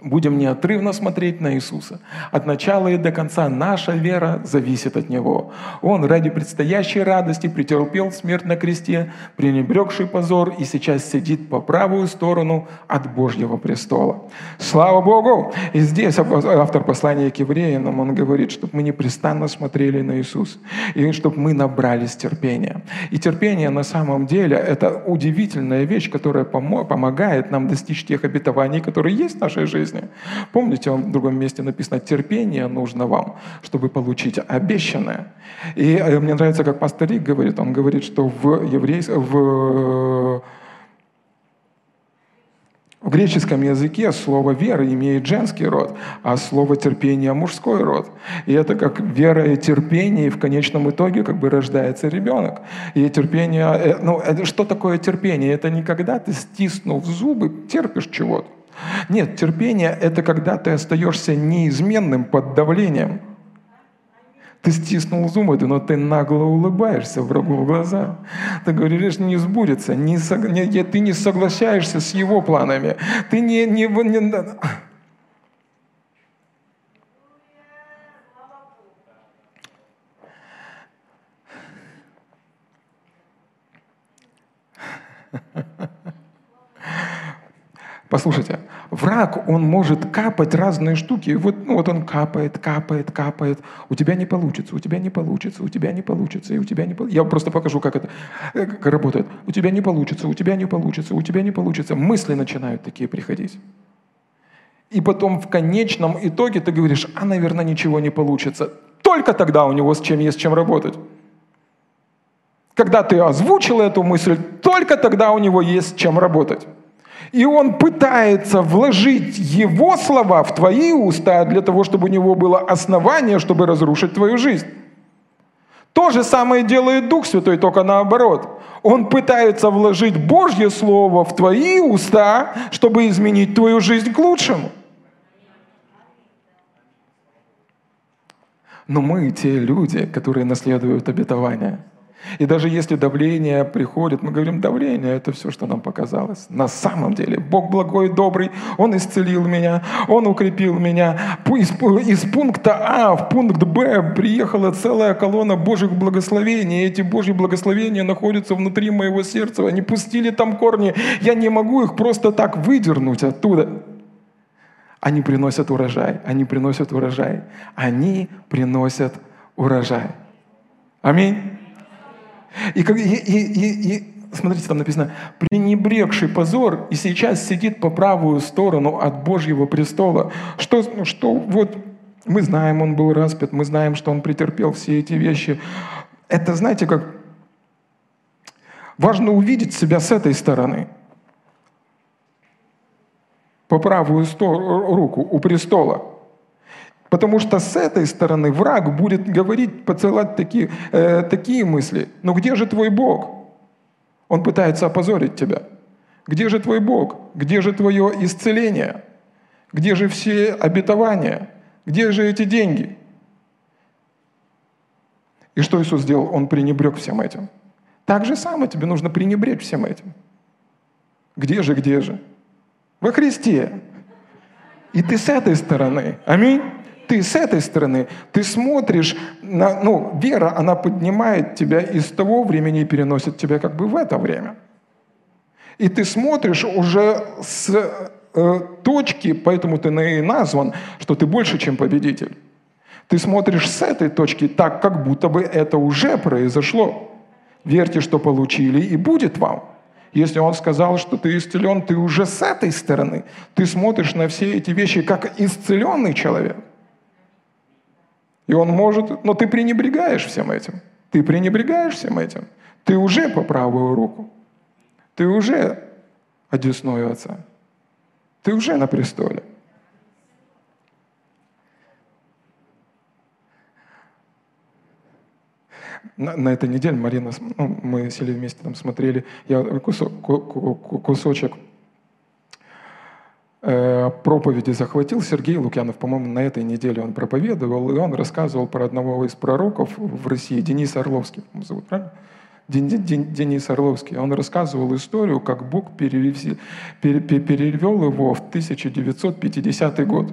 Будем неотрывно смотреть на Иисуса. От начала и до конца наша вера зависит от Него. Он ради предстоящей радости претерпел смерть на кресте, пренебрегший позор, и сейчас сидит по правую сторону от Божьего престола. Слава Богу! И здесь автор послания к евреям, он говорит, чтобы мы непрестанно смотрели на Иисуса, и чтобы мы набрались терпения. И терпение на самом деле – это удивительная вещь, которая помогает нам достичь тех обетований, которые есть в нашей жизни жизни. Помните, в другом месте написано, терпение нужно вам, чтобы получить обещанное. И э, мне нравится, как пастор Рик говорит, он говорит, что в, еврейс... в в греческом языке слово «вера» имеет женский род, а слово «терпение» – мужской род. И это как вера и терпение, и в конечном итоге как бы рождается ребенок. И терпение, э, ну, что такое терпение? Это не когда ты, стиснув зубы, терпишь чего-то. Нет, терпение – это когда ты остаешься неизменным под давлением. Ты стиснул зубы, но ты нагло улыбаешься врагу в глаза. Ты говоришь, не сбудется, не, не, ты не соглашаешься с его планами. Ты не, не, не, Послушайте, враг, он может капать разные штуки. Вот, ну, вот он капает, капает, капает. У тебя не получится, у тебя не получится, у тебя не получится, и у тебя не получится. Я просто покажу, как это э, как работает. У тебя не получится, у тебя не получится, у тебя не получится. Мысли начинают такие приходить. И потом в конечном итоге ты говоришь, а, наверное, ничего не получится. Только тогда у него с чем есть чем работать. Когда ты озвучил эту мысль, только тогда у него есть чем работать. И он пытается вложить его слова в твои уста для того, чтобы у него было основание, чтобы разрушить твою жизнь. То же самое делает Дух Святой, только наоборот. Он пытается вложить Божье Слово в твои уста, чтобы изменить твою жизнь к лучшему. Но мы те люди, которые наследуют обетование – и даже если давление приходит, мы говорим, давление – это все, что нам показалось. На самом деле Бог благой и добрый, Он исцелил меня, Он укрепил меня. Из, из пункта А в пункт Б приехала целая колонна Божьих благословений. Эти Божьи благословения находятся внутри моего сердца. Они пустили там корни. Я не могу их просто так выдернуть оттуда. Они приносят урожай, они приносят урожай, они приносят урожай. Аминь. И, и, и, и смотрите, там написано, пренебрегший позор и сейчас сидит по правую сторону от Божьего престола. Что, ну, что вот мы знаем, он был распят, мы знаем, что он претерпел все эти вещи. Это, знаете, как важно увидеть себя с этой стороны. По правую сторону, руку у престола. Потому что с этой стороны враг будет говорить, поцелать такие, э, такие мысли. Но где же твой Бог? Он пытается опозорить тебя. Где же твой Бог? Где же твое исцеление? Где же все обетования? Где же эти деньги? И что Иисус сделал? Он пренебрег всем этим. Так же самое тебе нужно пренебречь всем этим. Где же, где же? Во Христе. И ты с этой стороны. Аминь. Ты с этой стороны. Ты смотришь на... Ну, вера, она поднимает тебя из того времени и переносит тебя как бы в это время. И ты смотришь уже с э, точки, поэтому ты и назван, что ты больше, чем победитель. Ты смотришь с этой точки так, как будто бы это уже произошло. Верьте, что получили, и будет вам. Если он сказал, что ты исцелен, ты уже с этой стороны. Ты смотришь на все эти вещи как исцеленный человек. И он может, но ты пренебрегаешь всем этим. Ты пренебрегаешь всем этим. Ты уже по правую руку. Ты уже одесную Отца. Ты уже на престоле. на, на этой неделе Марина, ну, мы сели вместе, там смотрели, я кусок, кусочек проповеди захватил Сергей Лукьянов, по-моему, на этой неделе он проповедовал, и он рассказывал про одного из пророков в России, Денис Орловский, зовут, правильно? Денис Орловский, он рассказывал историю, как Бог перевел его в 1950 год.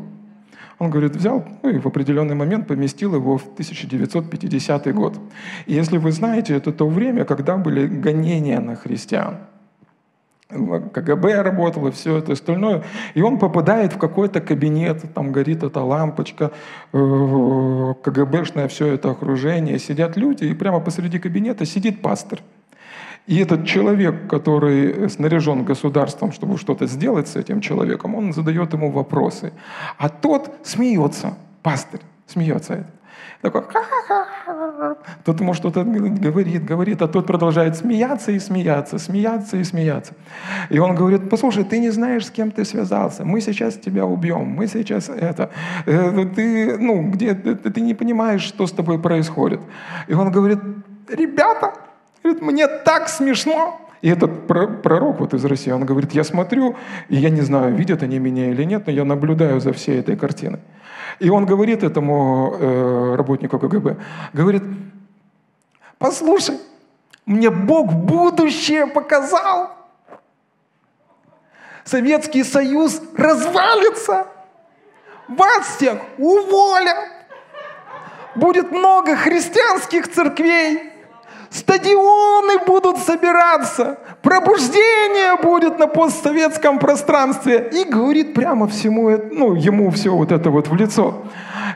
Он говорит, взял ну, и в определенный момент поместил его в 1950 год. И если вы знаете, это то время, когда были гонения на христиан. КГБ работало, все это остальное. И он попадает в какой-то кабинет, там горит эта лампочка, э, КГБшное все это окружение, сидят люди, и прямо посреди кабинета сидит пастор – и этот человек, который снаряжен государством, чтобы что-то сделать с этим человеком, он задает ему вопросы. А тот смеется, пастырь смеется. Такой. Тот ему что-то говорит, говорит, а тот продолжает смеяться и смеяться, смеяться и смеяться. И он говорит, послушай, ты не знаешь, с кем ты связался, мы сейчас тебя убьем, мы сейчас это, э, ты, ну, где, ты не понимаешь, что с тобой происходит. И он говорит, ребята, Говорит, мне так смешно. И этот пророк вот из России, он говорит, я смотрю, и я не знаю, видят они меня или нет, но я наблюдаю за всей этой картиной. И он говорит этому э, работнику КГБ, говорит, послушай, мне Бог будущее показал. Советский Союз развалится. Вас всех уволят. Будет много христианских церквей. Стадионы будут собираться, пробуждение будет на постсоветском пространстве. И говорит прямо всему, ну, ему все вот это вот в лицо.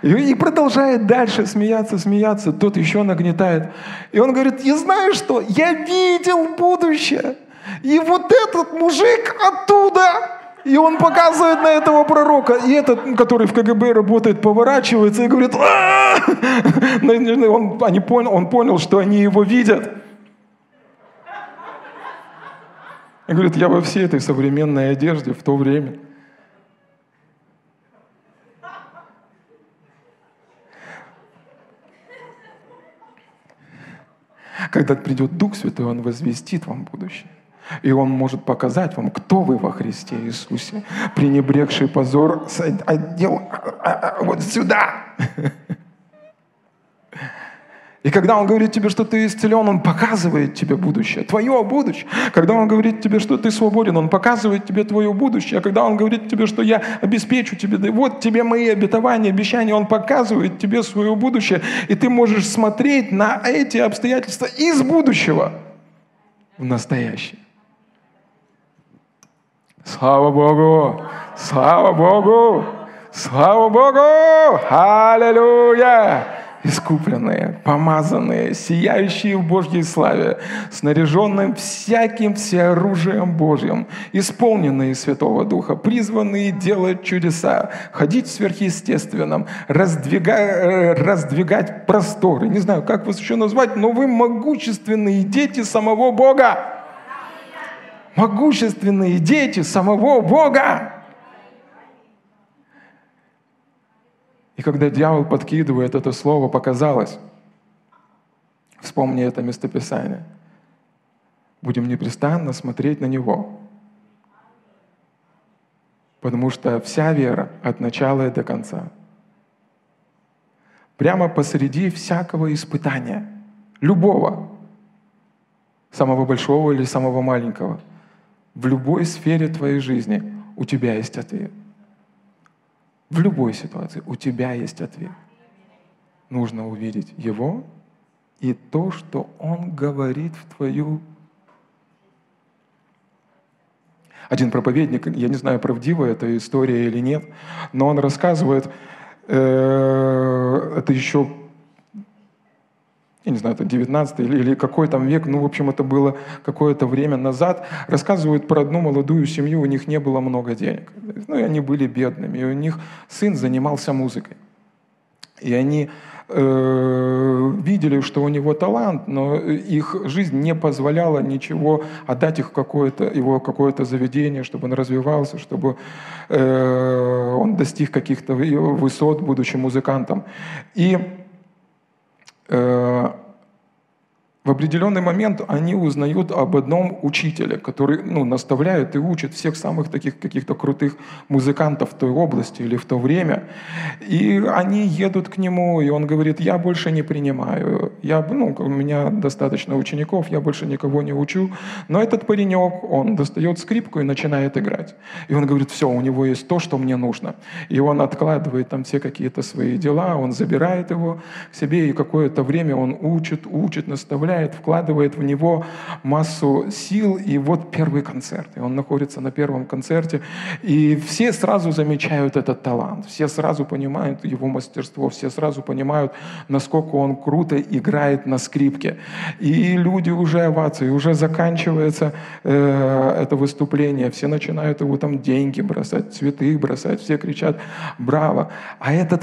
И продолжает дальше смеяться, смеяться. Тот еще нагнетает. И он говорит, я знаю что, я видел будущее. И вот этот мужик оттуда, и он показывает на этого пророка. И этот, который в КГБ работает, поворачивается и говорит, он, они понял, он понял, что они его видят. И говорит, я во всей этой современной одежде в то время. Когда придет Дух Святой, Он возвестит вам будущее. И Он может показать вам, кто вы во Христе Иисусе. Пренебрегший позор отдел а, а, вот сюда. И когда Он говорит тебе, что ты исцелен, Он показывает тебе будущее, твое будущее. Когда Он говорит тебе, что ты свободен, Он показывает тебе твое будущее. А когда Он говорит тебе, что я обеспечу тебе, да вот тебе мои обетования, обещания, Он показывает тебе свое будущее. И ты можешь смотреть на эти обстоятельства из будущего в настоящее. Слава Богу! Слава Богу! Слава Богу! Аллилуйя! Искупленные, помазанные, сияющие в Божьей славе, снаряженные всяким всеоружием Божьим, исполненные Святого Духа, призванные делать чудеса, ходить в сверхъестественном, раздвигать, раздвигать просторы. Не знаю, как вас еще назвать, но вы могущественные дети самого Бога могущественные дети самого Бога. И когда дьявол подкидывает это слово, показалось, вспомни это местописание, будем непрестанно смотреть на него, Потому что вся вера от начала и до конца. Прямо посреди всякого испытания, любого, самого большого или самого маленького, в любой сфере твоей жизни у тебя есть ответ. В любой ситуации у тебя есть ответ. Нужно увидеть его и то, что он говорит в твою один проповедник, я не знаю, правдива эта история или нет, но он рассказывает, э, это еще, я не знаю, это 19 или, или какой там век, ну, в общем, это было какое-то время назад, рассказывают про одну молодую семью, у них не было много денег, ну, и они были бедными, и у них сын занимался музыкой. И они э, видели, что у него талант, но их жизнь не позволяла ничего отдать их какое-то, его какое-то заведение, чтобы он развивался, чтобы э, он достиг каких-то высот, будучи музыкантом. И э, в определенный момент они узнают об одном учителе, который ну, наставляет и учит всех самых таких каких-то крутых музыкантов в той области или в то время. И они едут к нему, и он говорит, я больше не принимаю. Я, ну, у меня достаточно учеников, я больше никого не учу. Но этот паренек, он достает скрипку и начинает играть. И он говорит, все, у него есть то, что мне нужно. И он откладывает там все какие-то свои дела, он забирает его к себе, и какое-то время он учит, учит, наставляет, вдохновляет, вкладывает в него массу сил. И вот первый концерт. И он находится на первом концерте. И все сразу замечают этот талант. Все сразу понимают его мастерство. Все сразу понимают, насколько он круто играет на скрипке. И люди уже овации. Уже заканчивается э, это выступление. Все начинают его там деньги бросать, цветы бросать. Все кричат «Браво!». А этот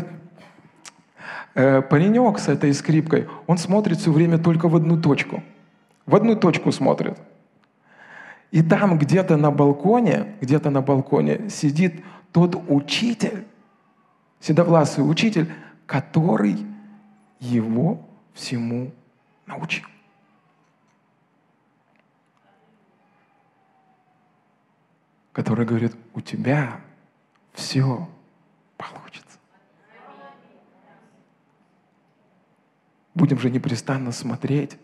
паренек с этой скрипкой, он смотрит все время только в одну точку. В одну точку смотрит. И там где-то на балконе, где-то на балконе сидит тот учитель, седовласый учитель, который его всему научил. Который говорит, у тебя все получится. Будем же непрестанно смотреть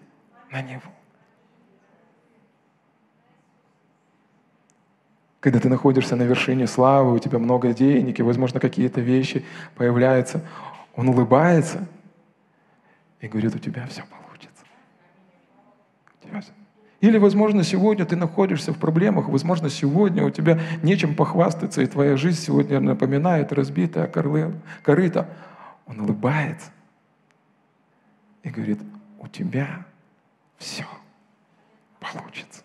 на Него. Когда ты находишься на вершине славы, у тебя много денег, и, возможно, какие-то вещи появляются, Он улыбается и говорит, у тебя все получится. Или, возможно, сегодня ты находишься в проблемах, возможно, сегодня у тебя нечем похвастаться, и твоя жизнь сегодня напоминает разбитое корыто. Он улыбается и говорит, у тебя все получится.